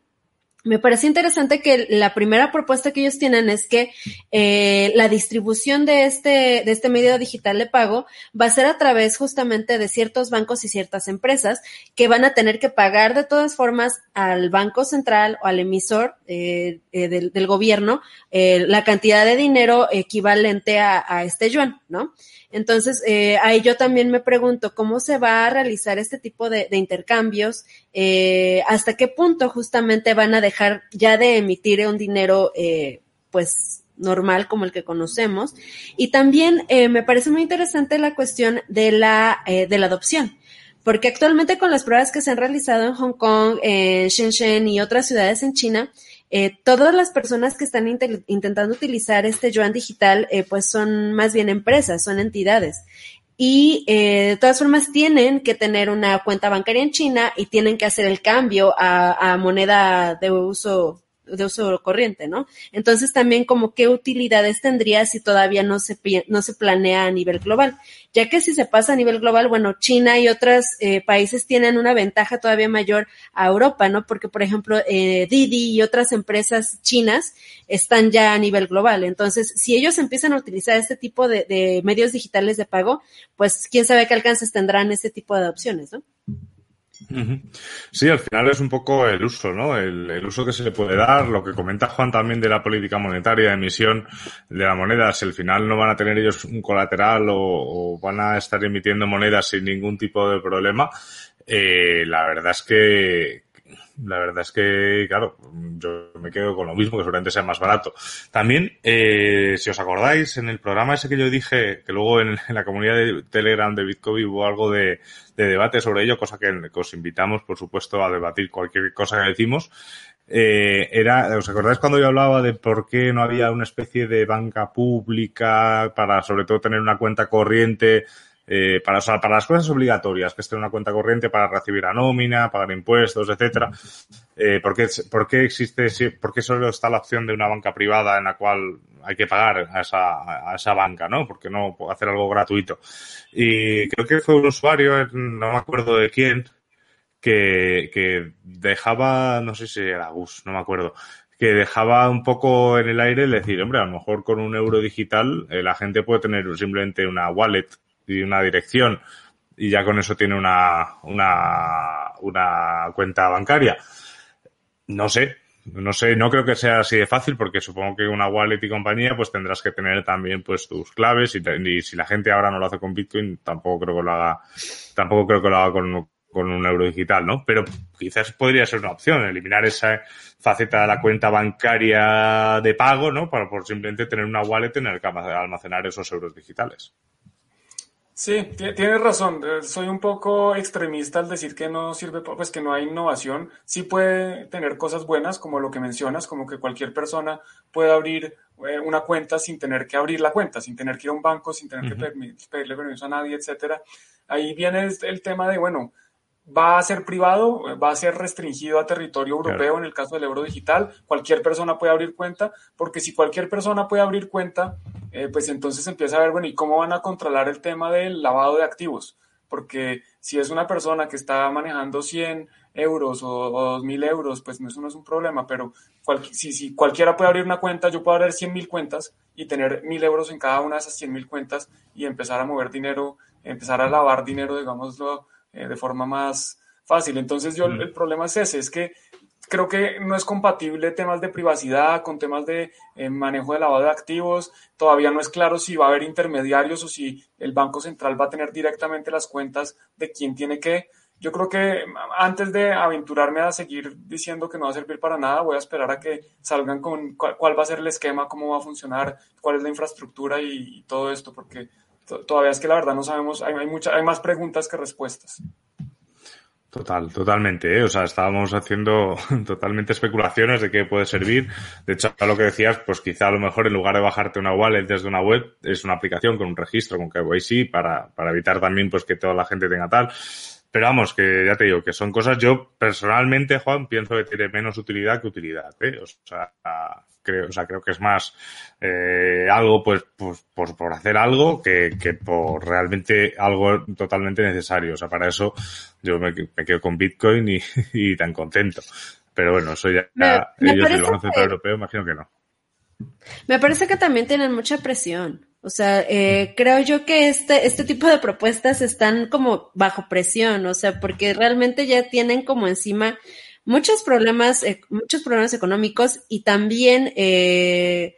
me parece interesante que la primera propuesta que ellos tienen es que eh, la distribución de este, de este medio digital de pago va a ser a través justamente de ciertos bancos y ciertas empresas que van a tener que pagar de todas formas al Banco Central o al emisor eh, eh, del, gobierno la cantidad de dinero equivalente a este yuan, ¿no? Entonces, eh, ahí yo también me pregunto cómo se va a realizar este tipo de, intercambios, eh, hasta qué punto justamente van a dejar ya de emitir un dinero, eh, pues normal como el que conocemos. Y también eh, me parece muy interesante la cuestión de la, eh, de la adopción. Porque actualmente con las pruebas que se han realizado en Hong Kong, en Shenzhen y otras ciudades en China, eh, todas las personas que están intentando utilizar este yuan digital, eh, pues son más bien empresas, son entidades. Y eh, de todas formas tienen que tener una cuenta bancaria en China y tienen que hacer el cambio a, a moneda de uso de uso corriente, ¿no? Entonces también como qué utilidades tendría si todavía no se, no se planea a nivel global, ya que si se pasa a nivel global, bueno, China y otros eh, países tienen una ventaja todavía mayor a Europa, ¿no? Porque, por ejemplo, eh, Didi y otras empresas chinas están ya a nivel global. Entonces, si ellos empiezan a utilizar este tipo de, de medios digitales de pago, pues quién sabe qué alcances tendrán ese tipo de adopciones, ¿no? Sí, al final es un poco el uso, ¿no? El, uso que se le puede dar, lo que comenta Juan también de la política monetaria, de emisión de la moneda, si al final no van a tener ellos un colateral o, van a estar emitiendo monedas sin ningún tipo de problema, eh, la verdad es que, la verdad es que, claro, yo me quedo con lo mismo, que seguramente sea más barato. También, eh, si os acordáis, en el programa ese que yo dije, que luego en, la comunidad de Telegram de Bitcoin hubo algo de, debate sobre ello, cosa que, os invitamos, por supuesto, a debatir cualquier cosa que decimos. Eh, era, ¿os acordáis cuando yo hablaba de por qué no había una especie de banca pública para, sobre todo, tener una cuenta corriente eh, para, las cosas obligatorias, que es tener una cuenta corriente para recibir la nómina, pagar impuestos, etcétera, eh, ¿por, qué, ¿por, qué, existe, por qué solo está la opción de una banca privada en la cual hay que pagar a esa, a esa banca, ¿no? Porque no hacer algo gratuito. Y creo que fue un usuario, no me acuerdo de quién, que, que dejaba, no sé si era Gus, no me acuerdo, que dejaba un poco en el aire el decir, hombre, a lo mejor con un euro digital eh, la gente puede tener simplemente una wallet y una dirección y ya con eso tiene una, una, cuenta bancaria. No sé, no sé, no creo que sea así de fácil porque supongo que una wallet y compañía pues tendrás que tener también pues tus claves y, si la gente ahora no lo hace con Bitcoin tampoco creo que lo haga, tampoco creo que lo haga con, con un euro digital, ¿no? Pero quizás podría ser una opción, eliminar esa faceta de la cuenta bancaria de pago, ¿no? Para por simplemente tener una wallet en el que almacenar esos euros digitales. Sí, tienes razón. Eh, soy un poco extremista al decir que no sirve, pues que no hay innovación. Sí puede tener cosas buenas, como lo que mencionas, como que cualquier persona puede abrir eh, una cuenta sin tener que abrir la cuenta, sin tener que ir a un banco, sin tener que pedirle permiso a nadie, etcétera. Ahí viene el tema de, bueno, va a ser privado, va a ser restringido a territorio europeo en el caso del euro digital. Cualquier persona puede abrir cuenta, porque si cualquier persona puede abrir cuenta, eh, pues entonces empieza a ver, bueno, ¿y cómo van a controlar el tema del lavado de activos? Porque si es una persona que está manejando 100 euros o, o 2.000 euros, pues eso no es un problema, pero si, si cualquiera puede abrir una cuenta, yo puedo abrir 100.000 cuentas y tener 1.000 euros en cada una de esas 100.000 cuentas y empezar a mover dinero, empezar a lavar dinero, digámoslo, eh, de forma más fácil. Entonces yo el problema es ese, es que creo que no es compatible temas de privacidad con temas de eh, manejo de lavado de activos. Todavía no es claro si va a haber intermediarios o si el Banco Central va a tener directamente las cuentas de quién tiene qué. Yo creo que antes de aventurarme a seguir diciendo que no va a servir para nada, voy a esperar a que salgan con cuál, va a ser el esquema, cómo va a funcionar, cuál es la infraestructura y todo esto, porque todavía es que la verdad no sabemos, hay, hay, hay más preguntas que respuestas. Total, totalmente. ¿eh? O sea, estábamos haciendo <laughs> totalmente especulaciones de qué puede servir. De hecho, lo que decías, pues quizá a lo mejor en lugar de bajarte una wallet desde una web, es una aplicación con un registro, con KYC, para, para evitar también pues que toda la gente tenga tal. Pero vamos, que ya te digo, que son cosas, yo personalmente, Juan, pienso que tiene menos utilidad que utilidad. ¿eh? O sea, creo, o sea, creo que es más eh, algo pues, pues, pues, por hacer algo que, que por realmente algo totalmente necesario. O sea, para eso yo me, me quedo con Bitcoin y, <laughs> y, tan contento. Pero bueno, eso ya, me, me ellos del Banco Central Europeo imagino que no. Me parece que también tienen mucha presión. O sea, eh, creo yo que este, este tipo de propuestas están como bajo presión, o sea, porque realmente ya tienen como encima muchos problemas, eh, muchos problemas económicos y también, eh,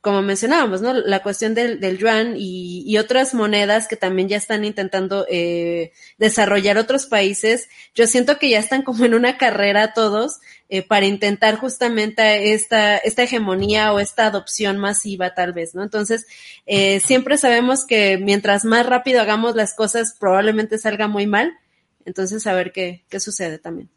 como mencionábamos, ¿no? La cuestión del, del yuan y, y, otras monedas que también ya están intentando eh, desarrollar otros países. Yo siento que ya están como en una carrera todos eh, para intentar justamente esta, esta hegemonía o esta adopción masiva tal vez, ¿no? Entonces, eh, siempre sabemos que mientras más rápido hagamos las cosas probablemente salga muy mal. Entonces, a ver qué, qué sucede también.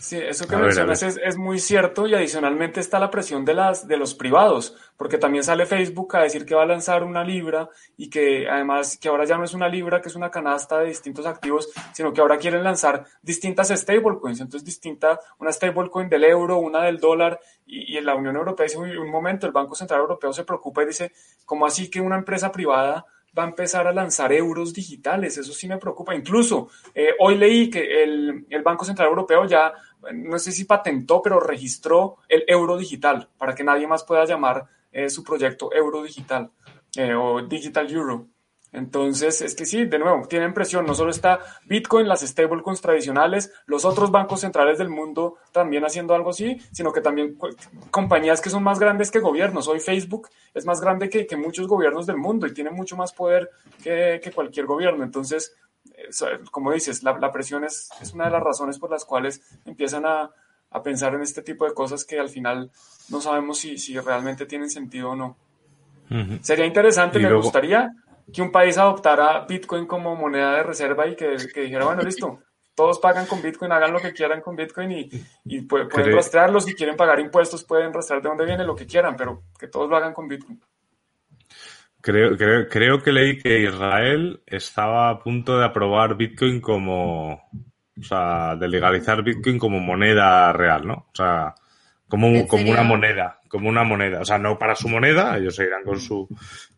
Sí, eso que mencionas es, es, muy cierto y adicionalmente está la presión de, las, de los privados, porque también sale Facebook a decir que va a lanzar una libra y que además que ahora ya no es una libra, que es una canasta de distintos activos, sino que ahora quieren lanzar distintas stablecoins, entonces distinta, una stablecoin del euro, una del dólar y, y en la Unión Europea dice un momento, el Banco Central Europeo se preocupa y dice, ¿cómo así que una empresa privada va a empezar a lanzar euros digitales. Eso sí me preocupa. Incluso eh, hoy leí que el, Banco Central Europeo ya, no sé si patentó, pero registró el euro digital para que nadie más pueda llamar eh, su proyecto euro digital eh, o digital euro. Entonces, es que sí, de nuevo, tienen presión. No solo está Bitcoin, las stablecoins tradicionales, los otros bancos centrales del mundo también haciendo algo así, sino que también compañías que son más grandes que gobiernos. Hoy Facebook es más grande que, que muchos gobiernos del mundo y tiene mucho más poder que, que cualquier gobierno. Entonces, como dices, la, la presión es, es, una de las razones por las cuales empiezan a, a, pensar en este tipo de cosas que al final no sabemos si, si realmente tienen sentido o no. Uh -huh. Sería interesante, y me luego... gustaría que un país adoptara Bitcoin como moneda de reserva y que, que dijera, bueno, listo, todos pagan con Bitcoin, hagan lo que quieran con Bitcoin y, y pueden, pueden rastrearlo, si quieren pagar impuestos pueden rastrear de dónde viene lo que quieran, pero que todos lo hagan con Bitcoin. Creo, creo, creo que leí que Israel estaba a punto de aprobar Bitcoin como, o sea, de legalizar Bitcoin como moneda real, ¿no? O sea, como, como una moneda, como una moneda. O sea, no para su moneda, ellos seguirán con su,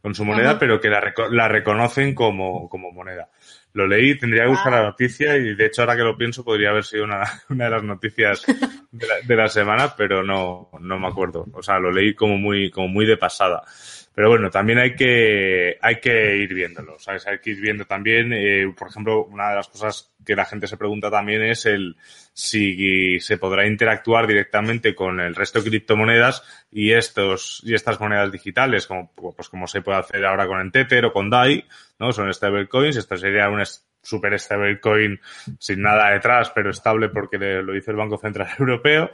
con su moneda, Ajá. pero que la, la, reconocen como, como moneda. Lo leí, tendría que buscar ah. la noticia y de hecho ahora que lo pienso podría haber sido una, <laughs> una de las noticias de la, de la, semana, pero no, no me acuerdo. O sea, lo leí como muy, como muy de pasada. Pero bueno, también hay que, hay que ir viéndolo, ¿sabes? Hay que ir viendo también, eh, por ejemplo, una de las cosas que la gente se pregunta también es el si se podrá interactuar directamente con el resto de criptomonedas y estos, y estas monedas digitales, como, pues como se puede hacer ahora con el Tether o con DAI, ¿no? Son stablecoins, esto sería un super stablecoin sin nada detrás, pero estable porque lo dice el Banco Central <laughs> Europeo.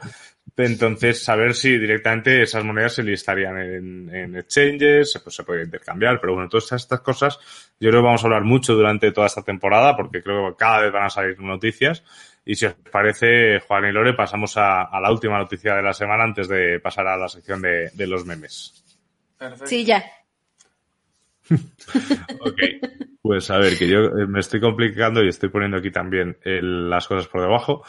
Entonces, saber si directamente esas monedas se listarían en, en exchanges, pues se puede intercambiar, pero bueno, todas estas cosas yo creo que vamos a hablar mucho durante toda esta temporada porque creo que cada vez van a salir noticias. Y si os parece, Juan y Lore, pasamos a, a la última noticia de la semana antes de pasar a la sección de, de los memes. Perfecto. Sí, ya. <laughs> ok. Pues a ver, que yo me estoy complicando y estoy poniendo aquí también el, las cosas por debajo.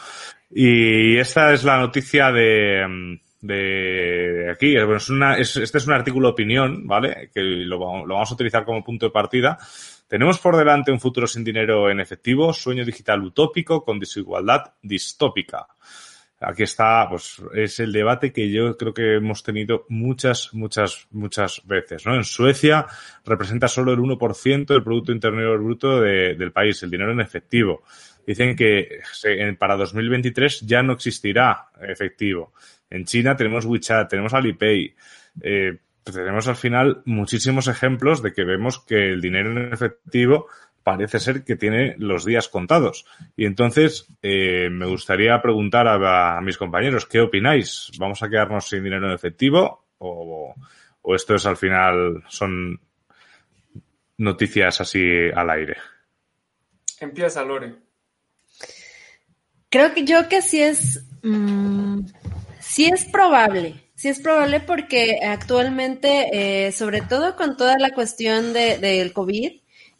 Y esta es la noticia de, de aquí. Bueno, es una, es, este es un artículo de opinión, ¿vale? Que lo, vamos a utilizar como punto de partida. Tenemos por delante un futuro sin dinero en efectivo, sueño digital utópico con desigualdad distópica aquí está, pues es el debate que yo creo que hemos tenido muchas, muchas, muchas veces, ¿no? En Suecia representa solo el 1% del Producto Interior Bruto de, del país, el dinero en efectivo. Dicen que para 2023 ya no existirá efectivo. En China tenemos WeChat, tenemos Alipay. Eh, tenemos al final muchísimos ejemplos de que vemos que el dinero en efectivo parece ser que tiene los días contados. Y entonces eh, me gustaría preguntar a, a, mis compañeros, ¿qué opináis? ¿Vamos a quedarnos sin dinero en efectivo? ¿O, o esto es al final, son noticias así al aire? Empieza, Lore. Creo que yo que sí es, mm, sí es probable, sí es probable porque actualmente, eh, sobre todo con toda la cuestión del de, COVID,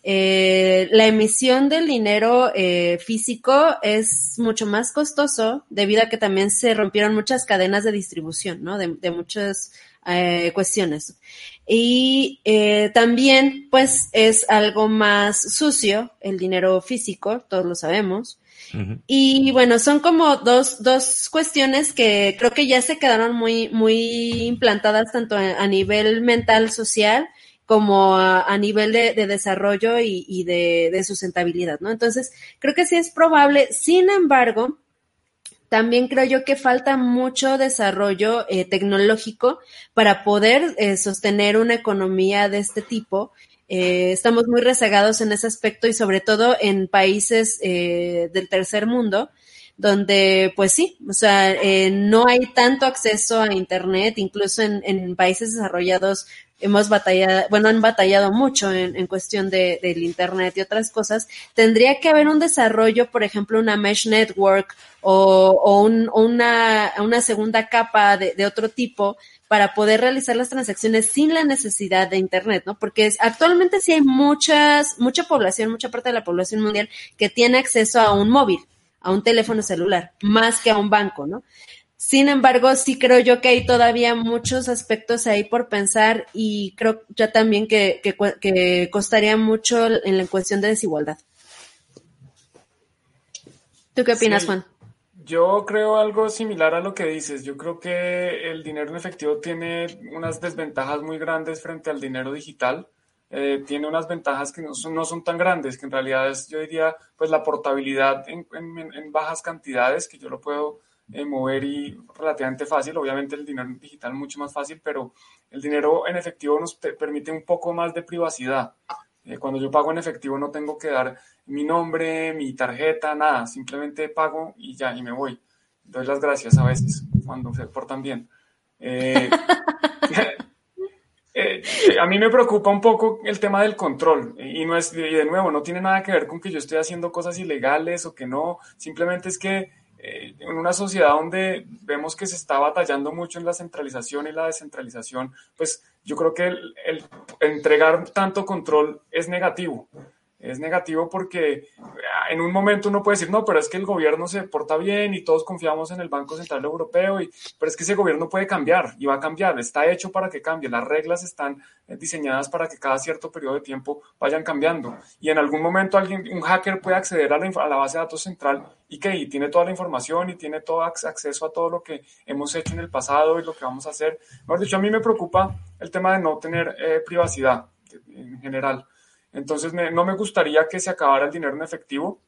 eh, la emisión del dinero eh, físico es mucho más costoso debido a que también se rompieron muchas cadenas de distribución, ¿no? De, de muchas eh, cuestiones. Y también, pues, es algo más sucio el dinero físico, todos lo sabemos. Y bueno, son como dos, dos cuestiones que creo que ya se quedaron muy, muy implantadas tanto a, nivel mental, social, como a, nivel de, desarrollo y, de, de, sustentabilidad, ¿no? Entonces, creo que sí es probable. Sin embargo, también creo yo que falta mucho desarrollo eh, tecnológico para poder eh, sostener una economía de este tipo. Eh, estamos muy rezagados en ese aspecto y sobre todo en países del tercer mundo, donde pues sí, o sea, no hay tanto acceso a Internet, incluso en, en países desarrollados hemos batallado, bueno, han batallado mucho en, cuestión de, del Internet y otras cosas, tendría que haber un desarrollo, por ejemplo, una mesh network o, un, una, segunda capa de, otro tipo para poder realizar las transacciones sin la necesidad de Internet, ¿no? Porque actualmente sí hay muchas, mucha población, mucha parte de la población mundial que tiene acceso a un móvil, a un teléfono celular, más que a un banco, ¿no? Sin embargo, sí creo yo que hay todavía muchos aspectos ahí por pensar y creo ya también que, que, costaría mucho en la cuestión de desigualdad. ¿Tú qué opinas, Juan? Yo creo algo similar a lo que dices. Yo creo que el dinero en efectivo tiene unas desventajas muy grandes frente al dinero digital. Eh, tiene unas ventajas que no son, no son, tan grandes, que en realidad es, yo diría, pues la portabilidad en, en bajas cantidades, que yo lo puedo eh, mover y relativamente fácil. Obviamente el dinero digital mucho más fácil, pero el dinero en efectivo nos permite un poco más de privacidad. Eh, cuando yo pago en efectivo no tengo que dar mi nombre, mi tarjeta, nada. Simplemente pago y ya, y me voy. Doy las gracias a veces cuando se portan bien. Eh, <laughs> a mí me preocupa un poco el tema del control y no es y de nuevo no tiene nada que ver con que yo esté haciendo cosas ilegales o que no simplemente es que eh, en una sociedad donde vemos que se está batallando mucho en la centralización y la descentralización, pues yo creo que el entregar tanto control es negativo es negativo porque ah, en un momento uno puede decir, no, pero es que el gobierno se porta bien y todos confiamos en el Banco Central Europeo, y, pero es que ese gobierno puede cambiar y va a cambiar, está hecho para que cambie, las reglas están eh, diseñadas para que cada cierto periodo de tiempo vayan cambiando y en algún momento alguien, un hacker puede acceder a la, base de datos central y que tiene toda la información y tiene todo acceso a todo lo que hemos hecho en el pasado y lo que vamos a hacer. Mejor dicho, a mí me preocupa el tema de no tener eh, privacidad en general. Entonces, no me gustaría que se acabara el dinero en efectivo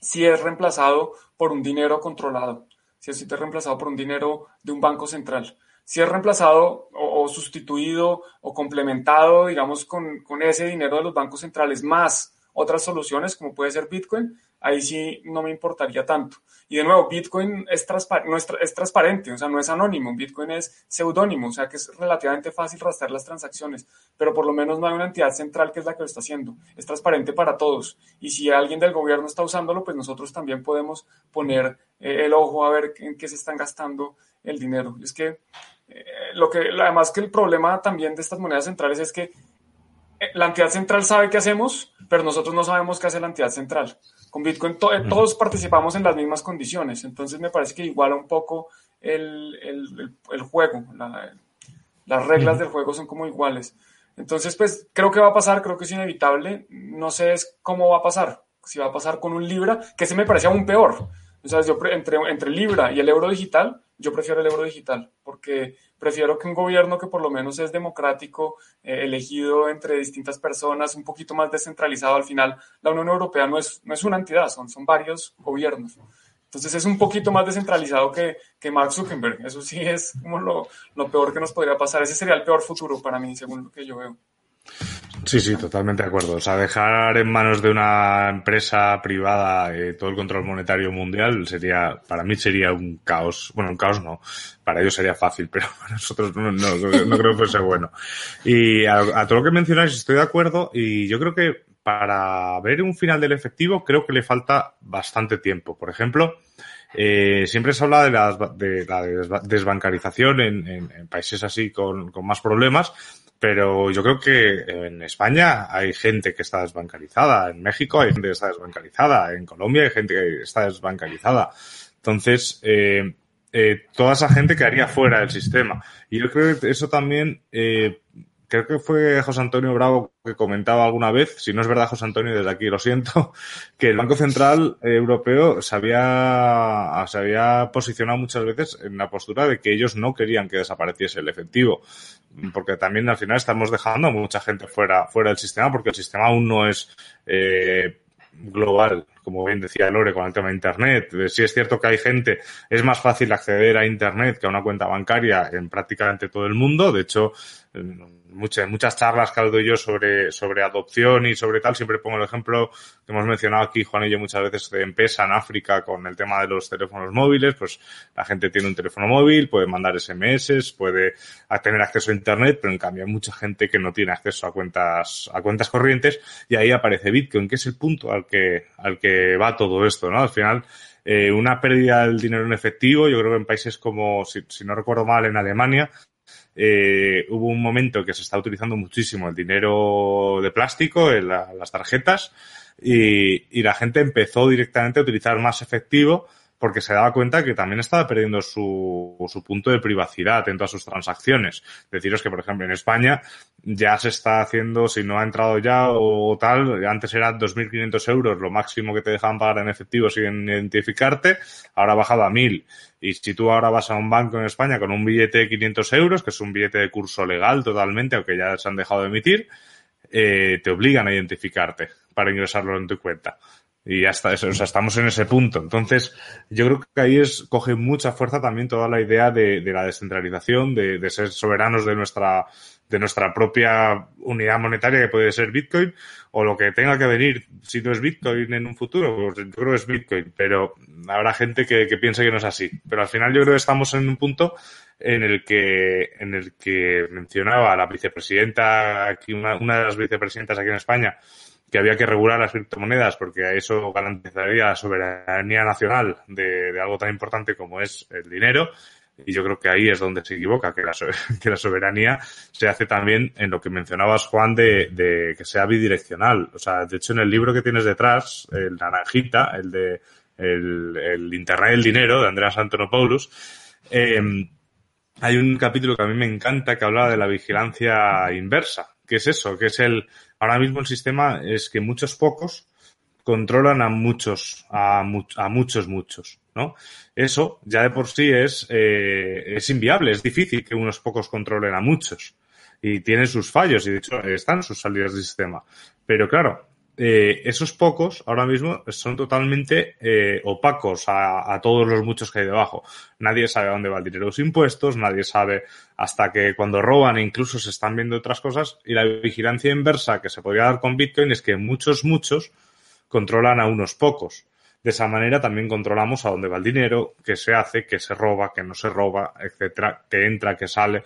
si es reemplazado por un dinero controlado, si es reemplazado por un dinero de un banco central. Si es reemplazado o, sustituido o complementado, digamos, con, con ese dinero de los bancos centrales más otras soluciones, como puede ser Bitcoin, ahí sí no me importaría tanto. Y de nuevo, Bitcoin es, no es, es, transparente, o sea, no es anónimo, Bitcoin es seudónimo, o sea, que es relativamente fácil rastrear las transacciones, pero por lo menos no hay una entidad central que es la que lo está haciendo. Es transparente para todos. Y si alguien del gobierno está usándolo, pues nosotros también podemos poner eh, el ojo a ver en qué se están gastando el dinero. Es que eh, lo que, además que el problema también de estas monedas centrales es que la entidad central sabe qué hacemos, pero nosotros no sabemos qué hace la entidad central. Con Bitcoin eh, todos participamos en las mismas condiciones, entonces me parece que iguala un poco el, el, el juego, las reglas del juego son como iguales. Entonces, pues creo que va a pasar, creo que es inevitable, no sé cómo va a pasar, si va a pasar con un Libra, que se me parece aún peor. O sea, yo entre, entre Libra y el euro digital, yo prefiero el euro digital, porque prefiero que un gobierno que por lo menos es democrático, eh, elegido entre distintas personas, un poquito más descentralizado al final, la Unión Europea no es, no es una entidad, son, son varios gobiernos. Entonces es un poquito más descentralizado que, que Mark Zuckerberg. Eso sí es como lo, lo peor que nos podría pasar. Ese sería el peor futuro para mí, según lo que yo veo. Sí, sí, totalmente de acuerdo. O sea, dejar en manos de una empresa privada eh, todo el control monetario mundial sería, para mí sería un caos. Bueno, un caos no. Para ellos sería fácil, pero <laughs> para nosotros no, no, creo que fuese bueno. Y a, todo lo que mencionáis estoy de acuerdo y yo creo que para ver un final del efectivo creo que le falta bastante tiempo. Por ejemplo, Eh, siempre se habla de la, de la desbancarización en, países así con, más problemas, pero yo creo que en España hay gente que está desbancarizada, en México hay gente que está desbancarizada, en Colombia hay gente que está desbancarizada. Entonces, eh, eh, toda esa gente quedaría fuera del sistema. Y yo creo que eso también eh, creo que fue José Antonio Bravo que comentaba alguna vez, si no es verdad José Antonio, desde aquí lo siento, <laughs> que el Banco Central Europeo se había, se había posicionado muchas veces en la postura de que ellos no querían que desapareciese el efectivo, porque también al final estamos dejando a mucha gente fuera, fuera del sistema, porque el sistema aún no es eh, global, como bien decía Lore con el tema de Internet. Si es cierto que hay gente, es más fácil acceder a Internet que a una cuenta bancaria en prácticamente todo el mundo. De hecho, muchas, muchas charlas que hago yo sobre, sobre adopción y sobre tal, siempre pongo el ejemplo que hemos mencionado aquí, Juan y yo, muchas veces de empresa en África con el tema de los teléfonos móviles, pues la gente tiene un teléfono móvil, puede mandar SMS, puede tener acceso a Internet, pero en cambio hay mucha gente que no tiene acceso a cuentas, a cuentas corrientes y ahí aparece Bitcoin, que es el punto al que, al que va todo esto, ¿no? Al final, eh, una pérdida del dinero en efectivo, yo creo que en países como, si, si no recuerdo mal, en Alemania, eh, hubo un momento que se está utilizando muchísimo el dinero de plástico, en las tarjetas, y, y, la gente empezó directamente a utilizar más efectivo porque se daba cuenta que también estaba perdiendo su, su punto de privacidad en todas sus transacciones. Deciros que, por ejemplo, en España ya se está haciendo, si no ha entrado ya o, tal, antes era 2.500 euros lo máximo que te dejaban pagar en efectivo sin identificarte, ahora ha bajado a 1.000. Y si tú ahora vas a un banco en España con un billete de 500 euros, que es un billete de curso legal totalmente, aunque ya se han dejado de emitir, eh, te obligan a identificarte para ingresarlo en tu cuenta. Y hasta eso, o sea, estamos en ese punto. Entonces, yo creo que ahí es, coge mucha fuerza también toda la idea de, de la descentralización, de, de, ser soberanos de nuestra, de nuestra propia unidad monetaria que puede ser Bitcoin, o lo que tenga que venir, si no es Bitcoin en un futuro, pues yo creo que es Bitcoin, pero habrá gente que, que piense que no es así. Pero al final yo creo que estamos en un punto en el que, en el que mencionaba la vicepresidenta, aquí una, una de las vicepresidentas aquí en España, que había que regular las criptomonedas porque eso garantizaría la soberanía nacional de, algo tan importante como es el dinero. Y yo creo que ahí es donde se equivoca, que la, <laughs> que la soberanía se hace también en lo que mencionabas, Juan, de, de, que sea bidireccional. O sea, de hecho, en el libro que tienes detrás, el naranjita, el de el, Internet del Dinero, de Andreas Antonopoulos, eh, hay un capítulo que a mí me encanta que habla de la vigilancia inversa. ¿Qué es eso? Que es el, ahora mismo el sistema es que muchos pocos controlan a muchos, a, a muchos, muchos, ¿no? Eso ya de por sí es, eh, es inviable, es difícil que unos pocos controlen a muchos. Y tienen sus fallos, y de hecho están sus salidas del sistema. Pero claro, eh, esos pocos ahora mismo son totalmente eh, opacos a, a, todos los muchos que hay debajo. Nadie sabe a dónde va el dinero de los impuestos, nadie sabe hasta que cuando roban incluso se están viendo otras cosas y la vigilancia inversa que se podría dar con Bitcoin es que muchos, muchos controlan a unos pocos. De esa manera también controlamos a dónde va el dinero, qué se hace, qué se roba, qué no se roba, etcétera, qué entra, qué sale.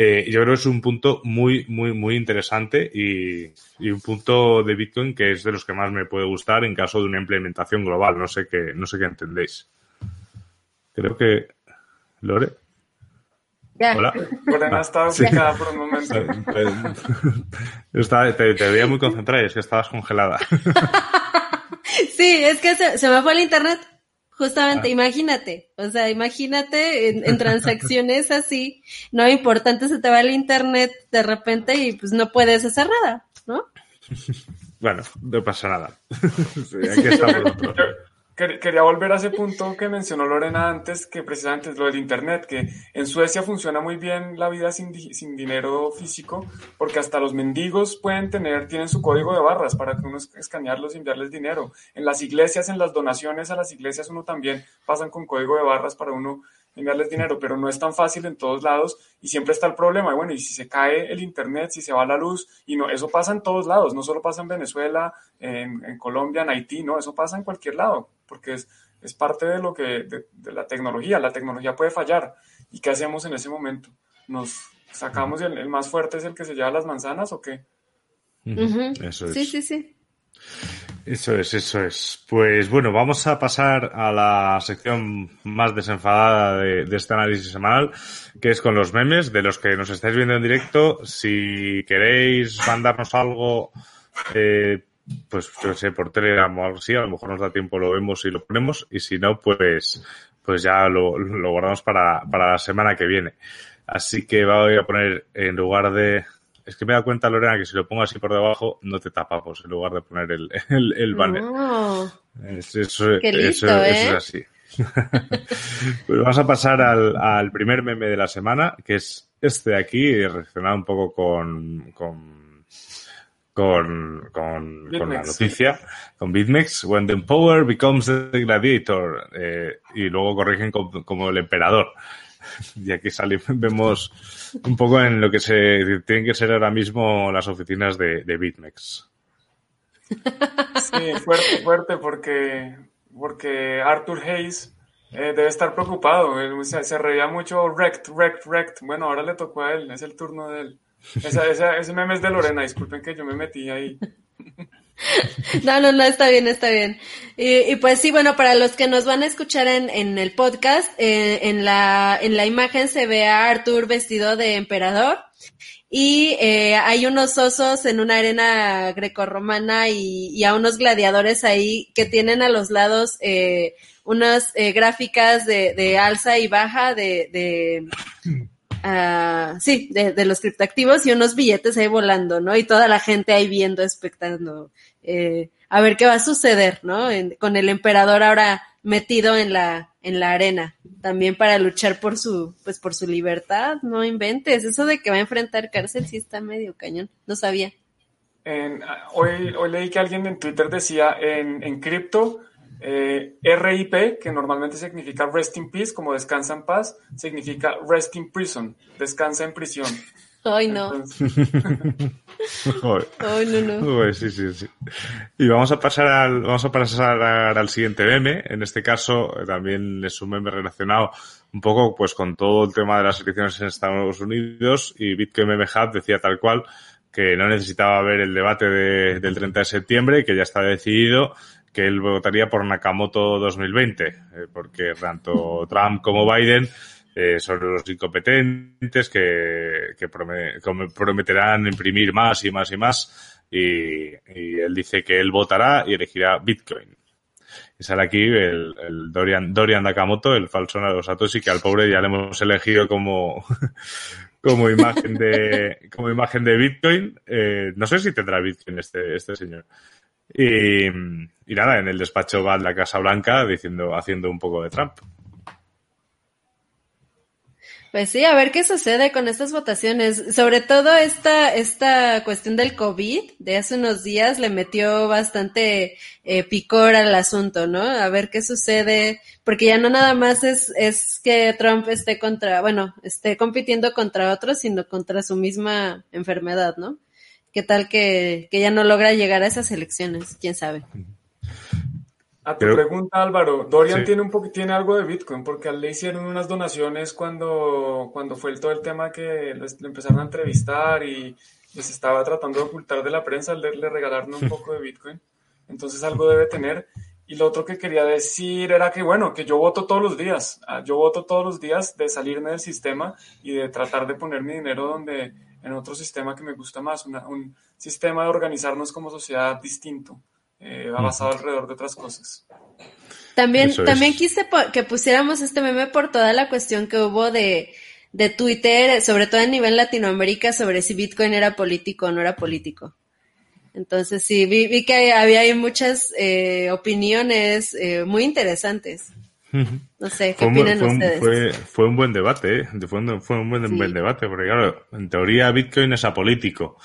Eh, yo creo que es un punto muy, muy, muy interesante y, y, un punto de Bitcoin que es de los que más me puede gustar en caso de una implementación global. No sé qué, no sé qué entendéis. Creo que. Lore. Ya. Hola. Lorena estaba sí. por un momento. Estaba, te, te, veía muy concentrada y es que estabas congelada. <laughs> sí, es que se, se me fue el internet. Justamente, ah. imagínate, o sea, imagínate en, en transacciones <laughs> así, no importante, se te va el internet de repente y pues no puedes hacer nada, ¿no? <laughs> Bueno, no pasa nada. <laughs> sí, aquí estamos quería volver a ese punto que mencionó Lorena antes, que precisamente es lo del Internet, que en Suecia funciona muy bien la vida sin, dinero físico, porque hasta los mendigos pueden tener, tienen su código de barras para que uno escanearlos y enviarles dinero. En las iglesias, en las donaciones a las iglesias, uno también pasan con código de barras para uno enviarles dinero, pero no es tan fácil en todos lados y siempre está el problema. Y bueno, y si se cae el Internet, si se va la luz, y no, eso pasa en todos lados, no solo pasa en Venezuela, en, en Colombia, en Haití, no, eso pasa en cualquier lado porque es, es parte de lo que, de, de, la tecnología, la tecnología puede fallar. ¿Y qué hacemos en ese momento? ¿Nos sacamos el, el más fuerte es el que se lleva las manzanas o qué? Uh -huh. Eso es. Sí, sí, sí. Eso es, eso es. Pues bueno, vamos a pasar a la sección más desenfadada de, este análisis semanal, que es con los memes, de los que nos estáis viendo en directo. Si queréis mandarnos algo, eh, pues yo sé, por Telegram o algo así, a lo mejor nos da tiempo, lo vemos y lo ponemos, y si no, pues, pues ya lo, lo guardamos para, para la semana que viene. Así que voy a poner en lugar de es que me da cuenta, Lorena, que si lo pongo así por debajo, no te tapamos en lugar de poner el, el, banner. eso, es así. <laughs> pues vamos a pasar al, al, primer meme de la semana, que es este de aquí, relacionado un poco con, con, con, con, la noticia, con BitMEX, when the power becomes the gladiator, eh, y luego corrigen como, como el emperador. <laughs> Y aquí salimos, vemos un poco en lo que se tienen que ser ahora mismo las oficinas de, de BitMEX. Sí, fuerte, fuerte, porque, porque Arthur Hayes eh, debe estar preocupado. se, reía mucho, rect, rect, rect. Bueno, ahora le tocó a él, es el turno de él. Ese meme es de Lorena, disculpen que yo me metí ahí. <laughs> No, no, no, está bien, está bien. Y, pues sí, bueno, para los que nos van a escuchar en, en el podcast, eh, en, la, en la imagen se ve a Arthur vestido de emperador y eh, hay unos osos en una arena grecorromana y, y a unos gladiadores ahí que tienen a los lados eh, unas eh, gráficas de, de alza y baja de, de uh, sí, de, de, los criptoactivos y unos billetes ahí volando, ¿no? Y toda la gente ahí viendo, expectando eh, a ver qué va a suceder, ¿no? con el emperador ahora metido en la, en la arena, también para luchar por su, pues por su libertad, no inventes, eso de que va a enfrentar cárcel sí está medio cañón, no sabía. hoy, hoy leí que alguien en Twitter decía en, en cripto, eh, RIP, que normalmente significa Rest in Peace, como descansa en paz, significa Rest in Prison, descansa en prisión. <laughs> Ay, no. <laughs> Ay, no, no. sí, sí, sí. Y vamos a pasar al, vamos a pasar al siguiente meme. En este caso, eh, también es un meme relacionado un poco pues con todo el tema de las elecciones en Estados Unidos y Bitcoin Meme Hub decía tal cual que no necesitaba ver el debate del 30 de septiembre, que ya está decidido que él votaría por Nakamoto 2020, eh, porque tanto <laughs> Trump como Biden eh, son los incompetentes que, prometerán imprimir más y más y más y, él dice que él votará y elegirá Bitcoin. Y sale aquí el, Dorian, Dorian Nakamoto, el falso Satoshi, que al pobre ya le hemos elegido como, <laughs> como imagen de, como imagen de Bitcoin. Eh, no sé si tendrá Bitcoin este, este señor. Y, nada, en el despacho va la Casa Blanca diciendo, haciendo un poco de Trump. Pues sí, a ver qué sucede con estas votaciones. Sobre todo esta, esta cuestión del COVID de hace unos días le metió bastante eh, picor al asunto, ¿no? A ver qué sucede, porque ya no nada más es, es que Trump esté contra, bueno, esté compitiendo contra otros, sino contra su misma enfermedad, ¿no? ¿Qué tal que, que ya no logra llegar a esas elecciones? ¿Quién sabe? A tu pregunta, Álvaro, Dorian tiene un poco, tiene algo de Bitcoin, porque le hicieron unas donaciones cuando, cuando fue todo el tema que le, empezaron a entrevistar y les estaba tratando de ocultar de la prensa, le, le regalaron un <laughs> poco de Bitcoin. Entonces algo debe tener. Y lo otro que quería decir era que, bueno, que yo voto todos los días. Ah, yo voto todos los días de salirme del sistema y de tratar de poner mi dinero donde, en otro sistema que me gusta más, un sistema de organizarnos como sociedad distinto eh, basado alrededor de otras cosas. También, también quise que pusiéramos este meme por toda la cuestión que hubo de, de Twitter, sobre todo a nivel Latinoamérica, sobre si Bitcoin era político o no era político. Entonces sí, vi, vi que había ahí muchas eh, opiniones eh, muy interesantes. No sé, ¿qué opinan ustedes? Fue, fue, un buen debate, ¿eh? fue, un, fue un buen, buen, debate, porque claro, en teoría Bitcoin es apolítico.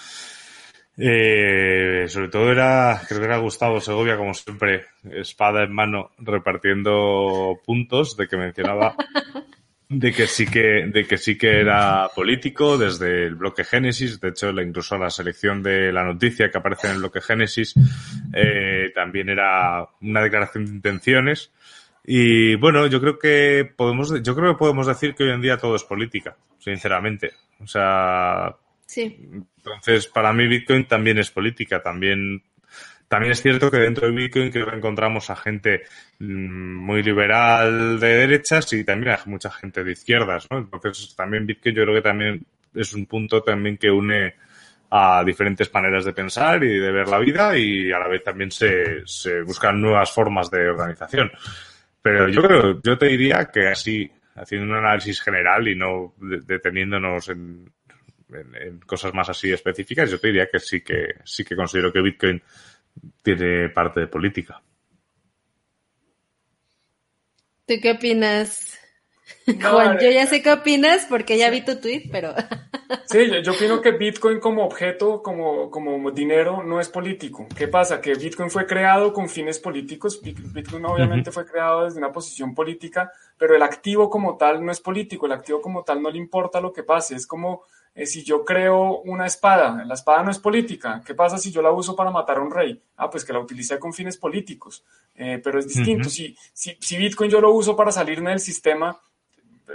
Eh, sobre todo era, creo que era Gustavo Segovia, como siempre, espada en mano, repartiendo puntos de que mencionaba <laughs> de que sí que, de que sí que era político desde el bloque Génesis. De hecho, incluso la selección de la noticia que aparece en el bloque Génesis eh, también era una declaración de intenciones. Y bueno, yo creo que podemos, yo creo que podemos decir que hoy en día todo es política, sinceramente. O sea, Sí. Entonces, para mí Bitcoin también es política, también también es cierto que dentro de Bitcoin creo que encontramos a gente mm, muy liberal de derechas y también a mucha gente de izquierdas, ¿no? Entonces también Bitcoin yo creo que también es un punto también que une a diferentes maneras de pensar y de ver la vida y a la vez también se, se buscan nuevas formas de organización. Pero yo creo, yo te diría que así, haciendo un análisis general y no deteniéndonos en, cosas más así específicas, yo te diría que sí que sí que considero que Bitcoin tiene parte de política. ¿Tú qué opinas? <laughs> Juan, yo ya sé qué opinas porque ya vi tu tweet, pero... <laughs> Sí, yo, opino que Bitcoin como objeto, como, como dinero, no es político. ¿Qué pasa? Que Bitcoin fue creado con fines políticos. Bitcoin obviamente fue creado desde una posición política, pero el activo como tal no es político. El activo como tal no le importa lo que pase. Es como eh, si yo creo una espada, la espada no es política, ¿qué pasa si yo la uso para matar a un rey? Ah, pues que la utilicé con fines políticos, eh, pero es distinto. si, si, si, Bitcoin yo lo uso para salirme del sistema,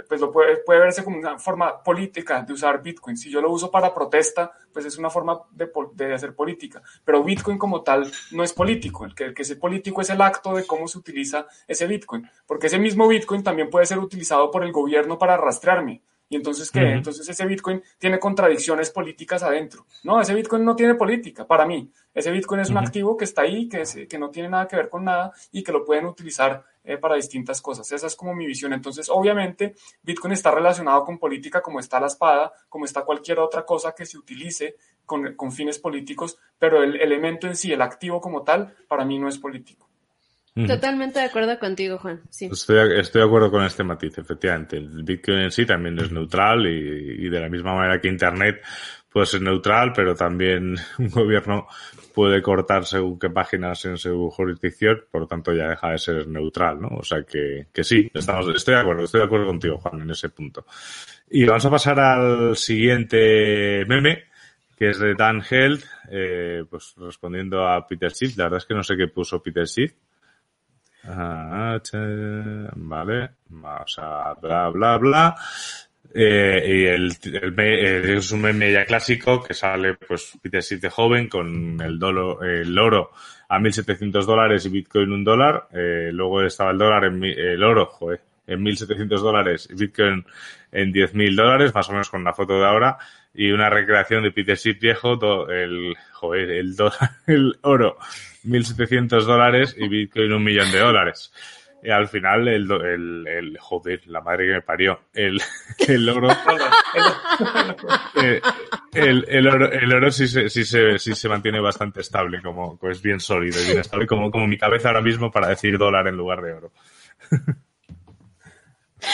pues lo puede, puede verse como una forma política de usar Bitcoin. Si yo lo uso para protesta, pues es una forma de, de hacer política. Pero Bitcoin como tal no es político. El que, el que es político es el acto de cómo se utiliza ese Bitcoin. Porque ese mismo Bitcoin también puede ser utilizado por el gobierno para rastrearme. Y entonces, ¿qué? Entonces ese Bitcoin tiene contradicciones políticas adentro. No, ese Bitcoin no tiene política, para mí. Ese Bitcoin es un activo que está ahí, que, que no tiene nada que ver con nada y que lo pueden utilizar eh, para distintas cosas. Esa es como mi visión. Entonces, obviamente, Bitcoin está relacionado con política como está la espada, como está cualquier otra cosa que se utilice con, con fines políticos, pero el elemento en sí, el activo como tal, para mí no es político. Totalmente de acuerdo contigo, Juan. Estoy, de acuerdo con este matiz, efectivamente. El Bitcoin en sí también es neutral y, de la misma manera que Internet puede ser neutral, pero también <laughs> un gobierno puede cortar según qué páginas en su jurisdicción, por lo tanto ya deja de ser neutral, ¿no? O sea que, que sí, estamos, estoy de acuerdo, estoy de acuerdo contigo, Juan, en ese punto. Y vamos a pasar al siguiente meme, que es de Dan Held, eh, pues respondiendo a Peter Schiff. La verdad es que no sé qué puso Peter Schiff, vale, vamos a bla, bla, bla. Eh, y el, el, es un meme ya clásico que sale, pues, Peter de joven con el, dolo, el oro a 1.700 dólares y Bitcoin un dólar. Eh, luego estaba el dólar en el oro, joder, en 1.700 dólares y Bitcoin en 10.000 dólares, más o menos con la foto de ahora. Y una recreación de Peter Schiff viejo, el, joder, el dólar, <laughs> el oro 1.700 dólares y Bitcoin un millón de dólares. Y al final, el, el, el, joder, la madre que me parió, el, <laughs> el oro, eh, el, el, oro, el oro sí se, sí se, sí se mantiene bastante estable, como, es bien sólido y bien estable, como, como mi cabeza ahora mismo para decir dólar en lugar de oro. <laughs>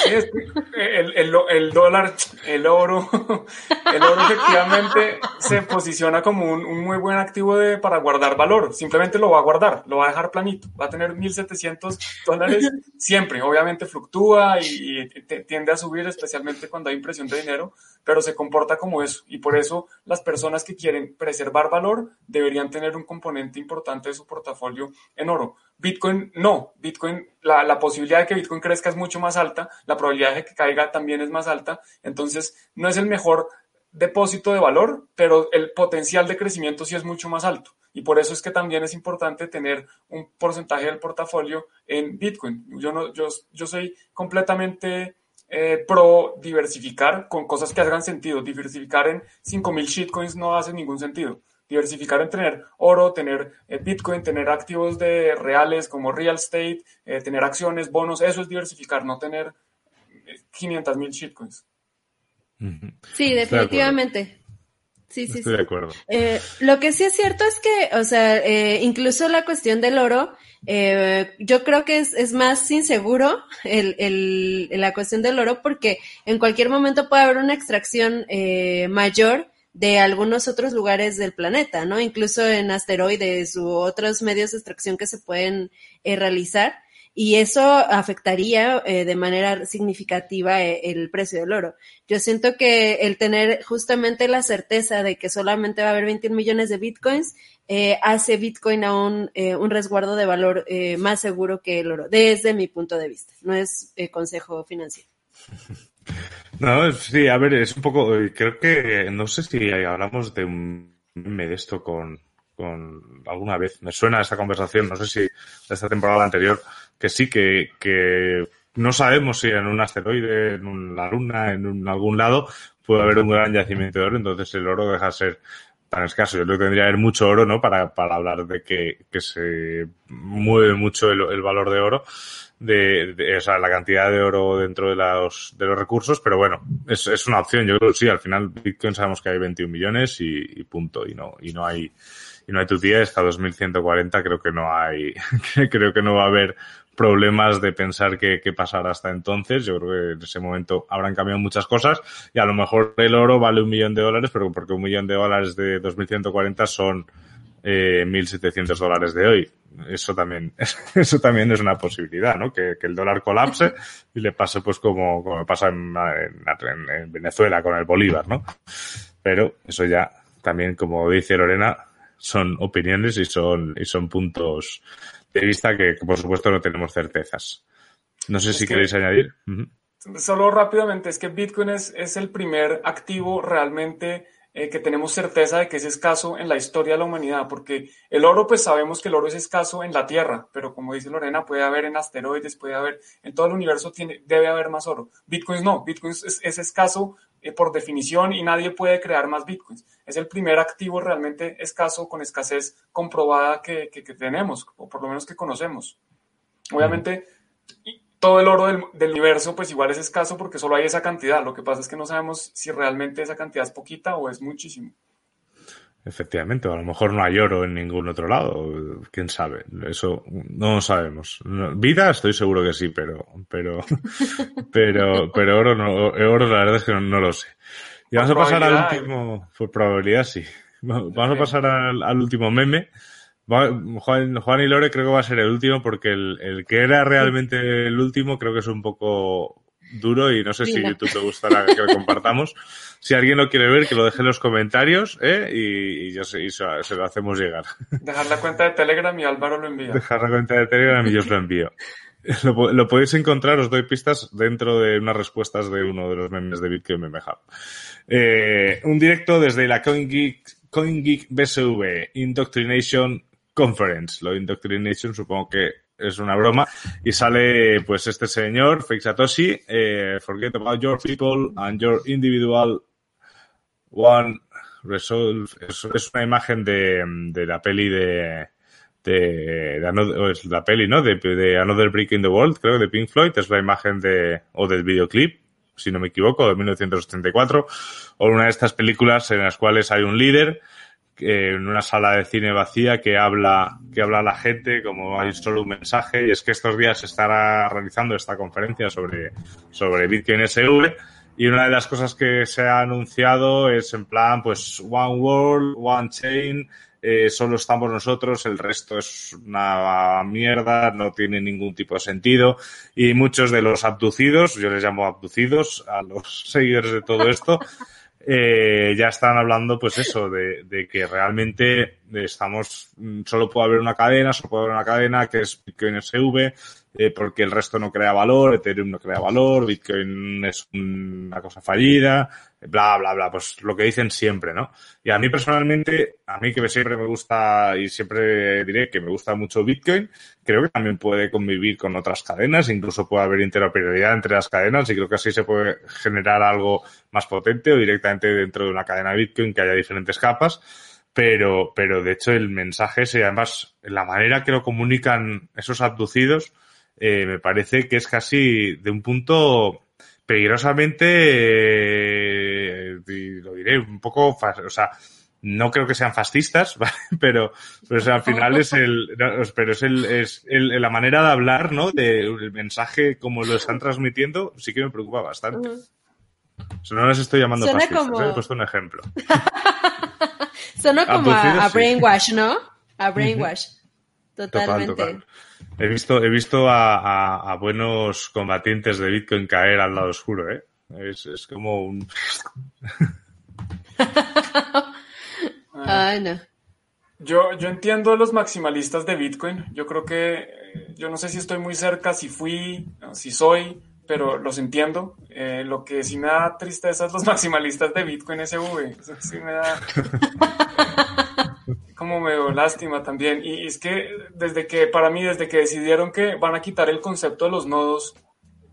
el, el, el, dólar, el oro, <laughs> el oro efectivamente se posiciona como un, un, muy buen activo de, para guardar valor. Simplemente lo va a guardar, lo va a dejar planito. Va a tener 1.700 dólares siempre. Obviamente fluctúa y, y, tiende a subir, especialmente cuando hay impresión de dinero, pero se comporta como eso. Y por eso las personas que quieren preservar valor deberían tener un componente importante de su portafolio en oro. Bitcoin no, Bitcoin, la, la, posibilidad de que Bitcoin crezca es mucho más alta, la probabilidad de que caiga también es más alta, entonces no es el mejor depósito de valor, pero el potencial de crecimiento sí es mucho más alto. Y por eso es que también es importante tener un porcentaje del portafolio en Bitcoin. Yo, no, yo, yo soy completamente eh, pro diversificar con cosas que hagan sentido. Diversificar en 5.000 shitcoins no hace ningún sentido diversificar en tener oro, tener eh, Bitcoin, tener activos de reales como real estate, eh, tener acciones, bonos, eso es diversificar, no tener 500 mil shitcoins. Sí, definitivamente. Sí, sí, Estoy de acuerdo. Eh, lo que sí es cierto es que, o sea, incluso la cuestión del oro, yo creo que es, es más inseguro el, el, la cuestión del oro porque en cualquier momento puede haber una extracción mayor de algunos otros lugares del planeta, ¿no? Incluso en asteroides u otros medios de extracción que se pueden eh, realizar. Y eso afectaría eh, de manera significativa eh, el precio del oro. Yo siento que el tener justamente la certeza de que solamente va a haber 21 millones de bitcoins hace Bitcoin a un, un resguardo de valor más seguro que el oro, desde mi punto de vista. No es consejo financiero. <laughs> No, sí, a ver, es un poco, eh, creo que, no sé si hablamos de un meme de esto con, con alguna vez. Me suena esa conversación, no sé si de esta temporada anterior, que sí que, que no sabemos si en un asteroide, en la luna, en algún lado, puede haber un gran yacimiento de oro, entonces el oro deja de ser tan escaso. Yo creo que tendría que haber mucho oro, ¿no? Para, para hablar de que, que se mueve mucho el, el valor de oro, de, de, o sea, la cantidad de oro dentro de los, de los recursos, pero bueno, es, es una opción. Yo creo que sí, al final Bitcoin sabemos que hay 21 millones y, y punto, y no, y no hay, y no hay tu tía, hasta 2140 creo que no hay, <laughs> creo que no va a haber problemas de pensar qué, qué pasará hasta entonces. Yo creo que en ese momento habrán cambiado muchas cosas y a lo mejor el oro vale un millón de dólares, pero porque un millón de dólares de 2140 son eh, 1.700 dólares de hoy. Eso también, <laughs> eso también es una posibilidad, ¿no? Que, que el dólar colapse y le pase pues como, como pasa en, en, en Venezuela con el Bolívar, ¿no? Pero eso ya también, como dice Lorena, son opiniones y son, y son puntos de vista que, que por supuesto no tenemos certezas. No sé es si que, queréis añadir. Uh -huh. Solo rápidamente, es que Bitcoin es, es el primer activo realmente eh, que tenemos certeza de que es escaso en la historia de la humanidad, porque el oro, pues sabemos que el oro es escaso en la Tierra, pero como dice Lorena, puede haber en asteroides, puede haber, en todo el universo tiene, debe haber más oro. Bitcoin no, Bitcoin es, es escaso eh, por definición y nadie puede crear más Bitcoins. Es el primer activo realmente escaso, con escasez comprobada que, que, que tenemos, o por lo menos que conocemos. Obviamente, todo el oro del, del, universo pues igual es escaso porque solo hay esa cantidad. Lo que pasa es que no sabemos si realmente esa cantidad es poquita o es muchísimo. Efectivamente, a lo mejor no hay oro en ningún otro lado, quién sabe, eso no lo sabemos. Vida estoy seguro que sí, pero, pero, <laughs> pero, pero oro no, oro la verdad es que no, no lo sé. Y vamos a pasar al último, por probabilidad sí. Vamos a pasar al, al último meme. Juan, Juan, y Lore creo que va a ser el último porque el, el, que era realmente el último creo que es un poco duro y no sé si YouTube te gustará que lo compartamos. <laughs> Si alguien lo quiere ver, que lo deje en los comentarios ¿eh? y, y, yo sé, y se, se, lo hacemos llegar. Dejar la cuenta de Telegram y Álvaro lo envía. Dejar la cuenta de Telegram y yo os lo envío. <laughs> Lo, lo, podéis encontrar, os doy pistas dentro de unas respuestas de uno de los memes de Bitcoin Meme Hub. Eh, un directo desde la CoinGeek, CoinGeek BSV Indoctrination Conference. Lo de Indoctrination supongo que es una broma. Y sale pues este señor, Fake Satoshi, eh, forget about your people and your individual one resolve. Es, una imagen de, de, la peli de... De, la peli, ¿no? De, de Another Brick in the World, creo, de Pink Floyd, es la imagen de, o del videoclip, si no me equivoco, de 1984, o una de estas películas en las cuales hay un líder en una sala de cine vacía que habla, que habla la gente como hay solo un mensaje. Y es que estos días se estará realizando esta conferencia sobre, sobre Bitcoin SV y una de las cosas que se ha anunciado es en plan pues One World, One Chain, eh, solo estamos nosotros, el resto es una mierda, no tiene ningún tipo de sentido. Y muchos de los abducidos, yo les llamo abducidos a los <laughs> seguidores de todo esto, eh, ya están hablando, pues eso, de, de, que realmente estamos, solo puede haber una cadena, solo puede haber una cadena que es Bitcoin SV, eh, porque el resto no crea valor, Ethereum no crea valor, Bitcoin es una cosa fallida, bla, bla, bla, pues lo que dicen siempre, ¿no? Y a mí personalmente, a mí que siempre me gusta y siempre diré que me gusta mucho Bitcoin, creo que también puede convivir con otras cadenas, incluso puede haber interoperabilidad entre las cadenas y creo que así se puede generar algo más potente o directamente dentro de una cadena Bitcoin que haya diferentes capas. Pero, pero de hecho el mensaje es, además la manera que lo comunican esos abducidos, eh, me parece que es casi de un punto peligrosamente, eh, lo diré, un poco, o sea, no creo que sean fascistas, <laughs> ¿vale? pero, pero o sea, al final es el, pero es el, es el, la manera de hablar, ¿no? De, el mensaje como lo están transmitiendo, sí que me preocupa bastante. Uh -huh. O sea, no les estoy llamando Suena fascistas, como... ¿eh? he puesto un ejemplo. <laughs> Suena como a, a, brainwash, ¿no? A brainwash. Totalmente. Total, total. He visto, he visto a, a, a, buenos combatientes de Bitcoin caer al lado oscuro, ¿eh? Es, es como un... <laughs> Ay, no. Yo, yo entiendo a los maximalistas de Bitcoin. Yo creo que, yo no sé si estoy muy cerca, si fui, si soy, pero los entiendo. Eh, lo que sí me da tristeza es los <laughs> maximalistas de Bitcoin SV. Eso sí me da... <laughs> como medio lástima también. Y es que desde que, para mí, desde que decidieron que van a quitar el concepto de los nodos,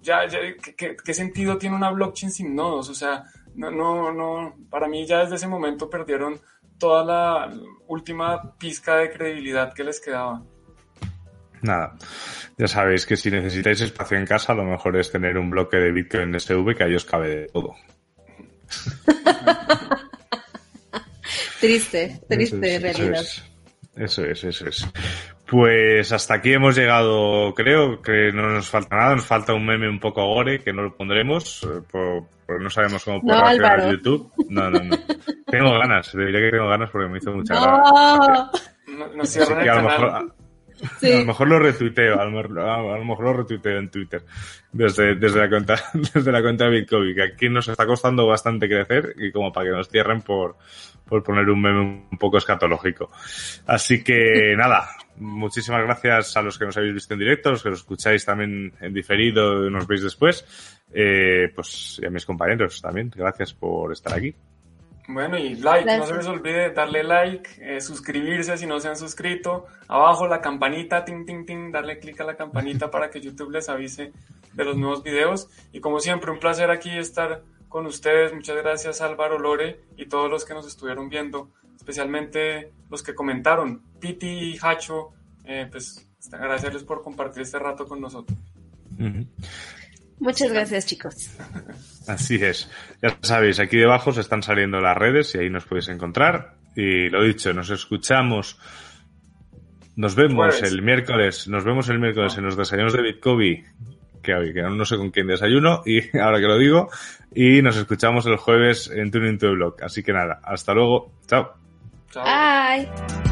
ya, ya ¿qué, qué sentido tiene una blockchain sin nodos? O sea, no, no, no, para mí ya desde ese momento perdieron toda la última pizca de credibilidad que les quedaba. Nada, ya sabéis que si necesitáis espacio en casa, lo mejor es tener un bloque de Bitcoin SV que ahí os cabe de todo. <laughs> triste, triste realidad. Eso es, eso es. Pues hasta aquí hemos llegado, creo que no nos falta nada, nos falta un meme un poco gore que no lo pondremos, eh, porque no sabemos cómo puede reaccionar YouTube. No, no, no. tengo ganas, diría que tengo ganas porque me hizo mucha gracia. No, no cierran el a lo mejor, a lo mejor lo retuiteo, a lo, mejor lo retuiteo en Twitter desde, desde la cuenta, <laughs> desde la cuenta de Bitcoin, que aquí nos está costando bastante crecer y como para que nos cierren por, por poner un meme un poco escatológico. Así que <laughs> nada, muchísimas gracias a los que nos habéis visto en directo, a los que nos escucháis también en diferido y nos veis después. Eh, pues y a mis compañeros también, gracias por estar aquí. Bueno, y like, no se les olvide darle like, eh, suscribirse si no se han suscrito, abajo la campanita, ting, ting, ting, darle clic a la campanita para que YouTube les avise de los nuevos videos. Y como siempre, un placer aquí estar con ustedes. Muchas gracias Álvaro, Lore y todos los que nos estuvieron viendo, especialmente los que comentaron, Piti y Hacho, eh, pues agradecerles por compartir este rato con nosotros. Muchas gracias, chicos. Así es. Ya sabéis, aquí debajo se están saliendo las redes y ahí nos podéis encontrar. Y lo dicho, nos escuchamos. Nos vemos el miércoles. Nos vemos el miércoles en los desayunos de Bitcoin. Que hoy, que no sé con quién desayuno, y <laughs> ahora que lo digo, y nos escuchamos el jueves en Tuning to Blog. Así que nada, hasta luego. Chao. Chao. Bye.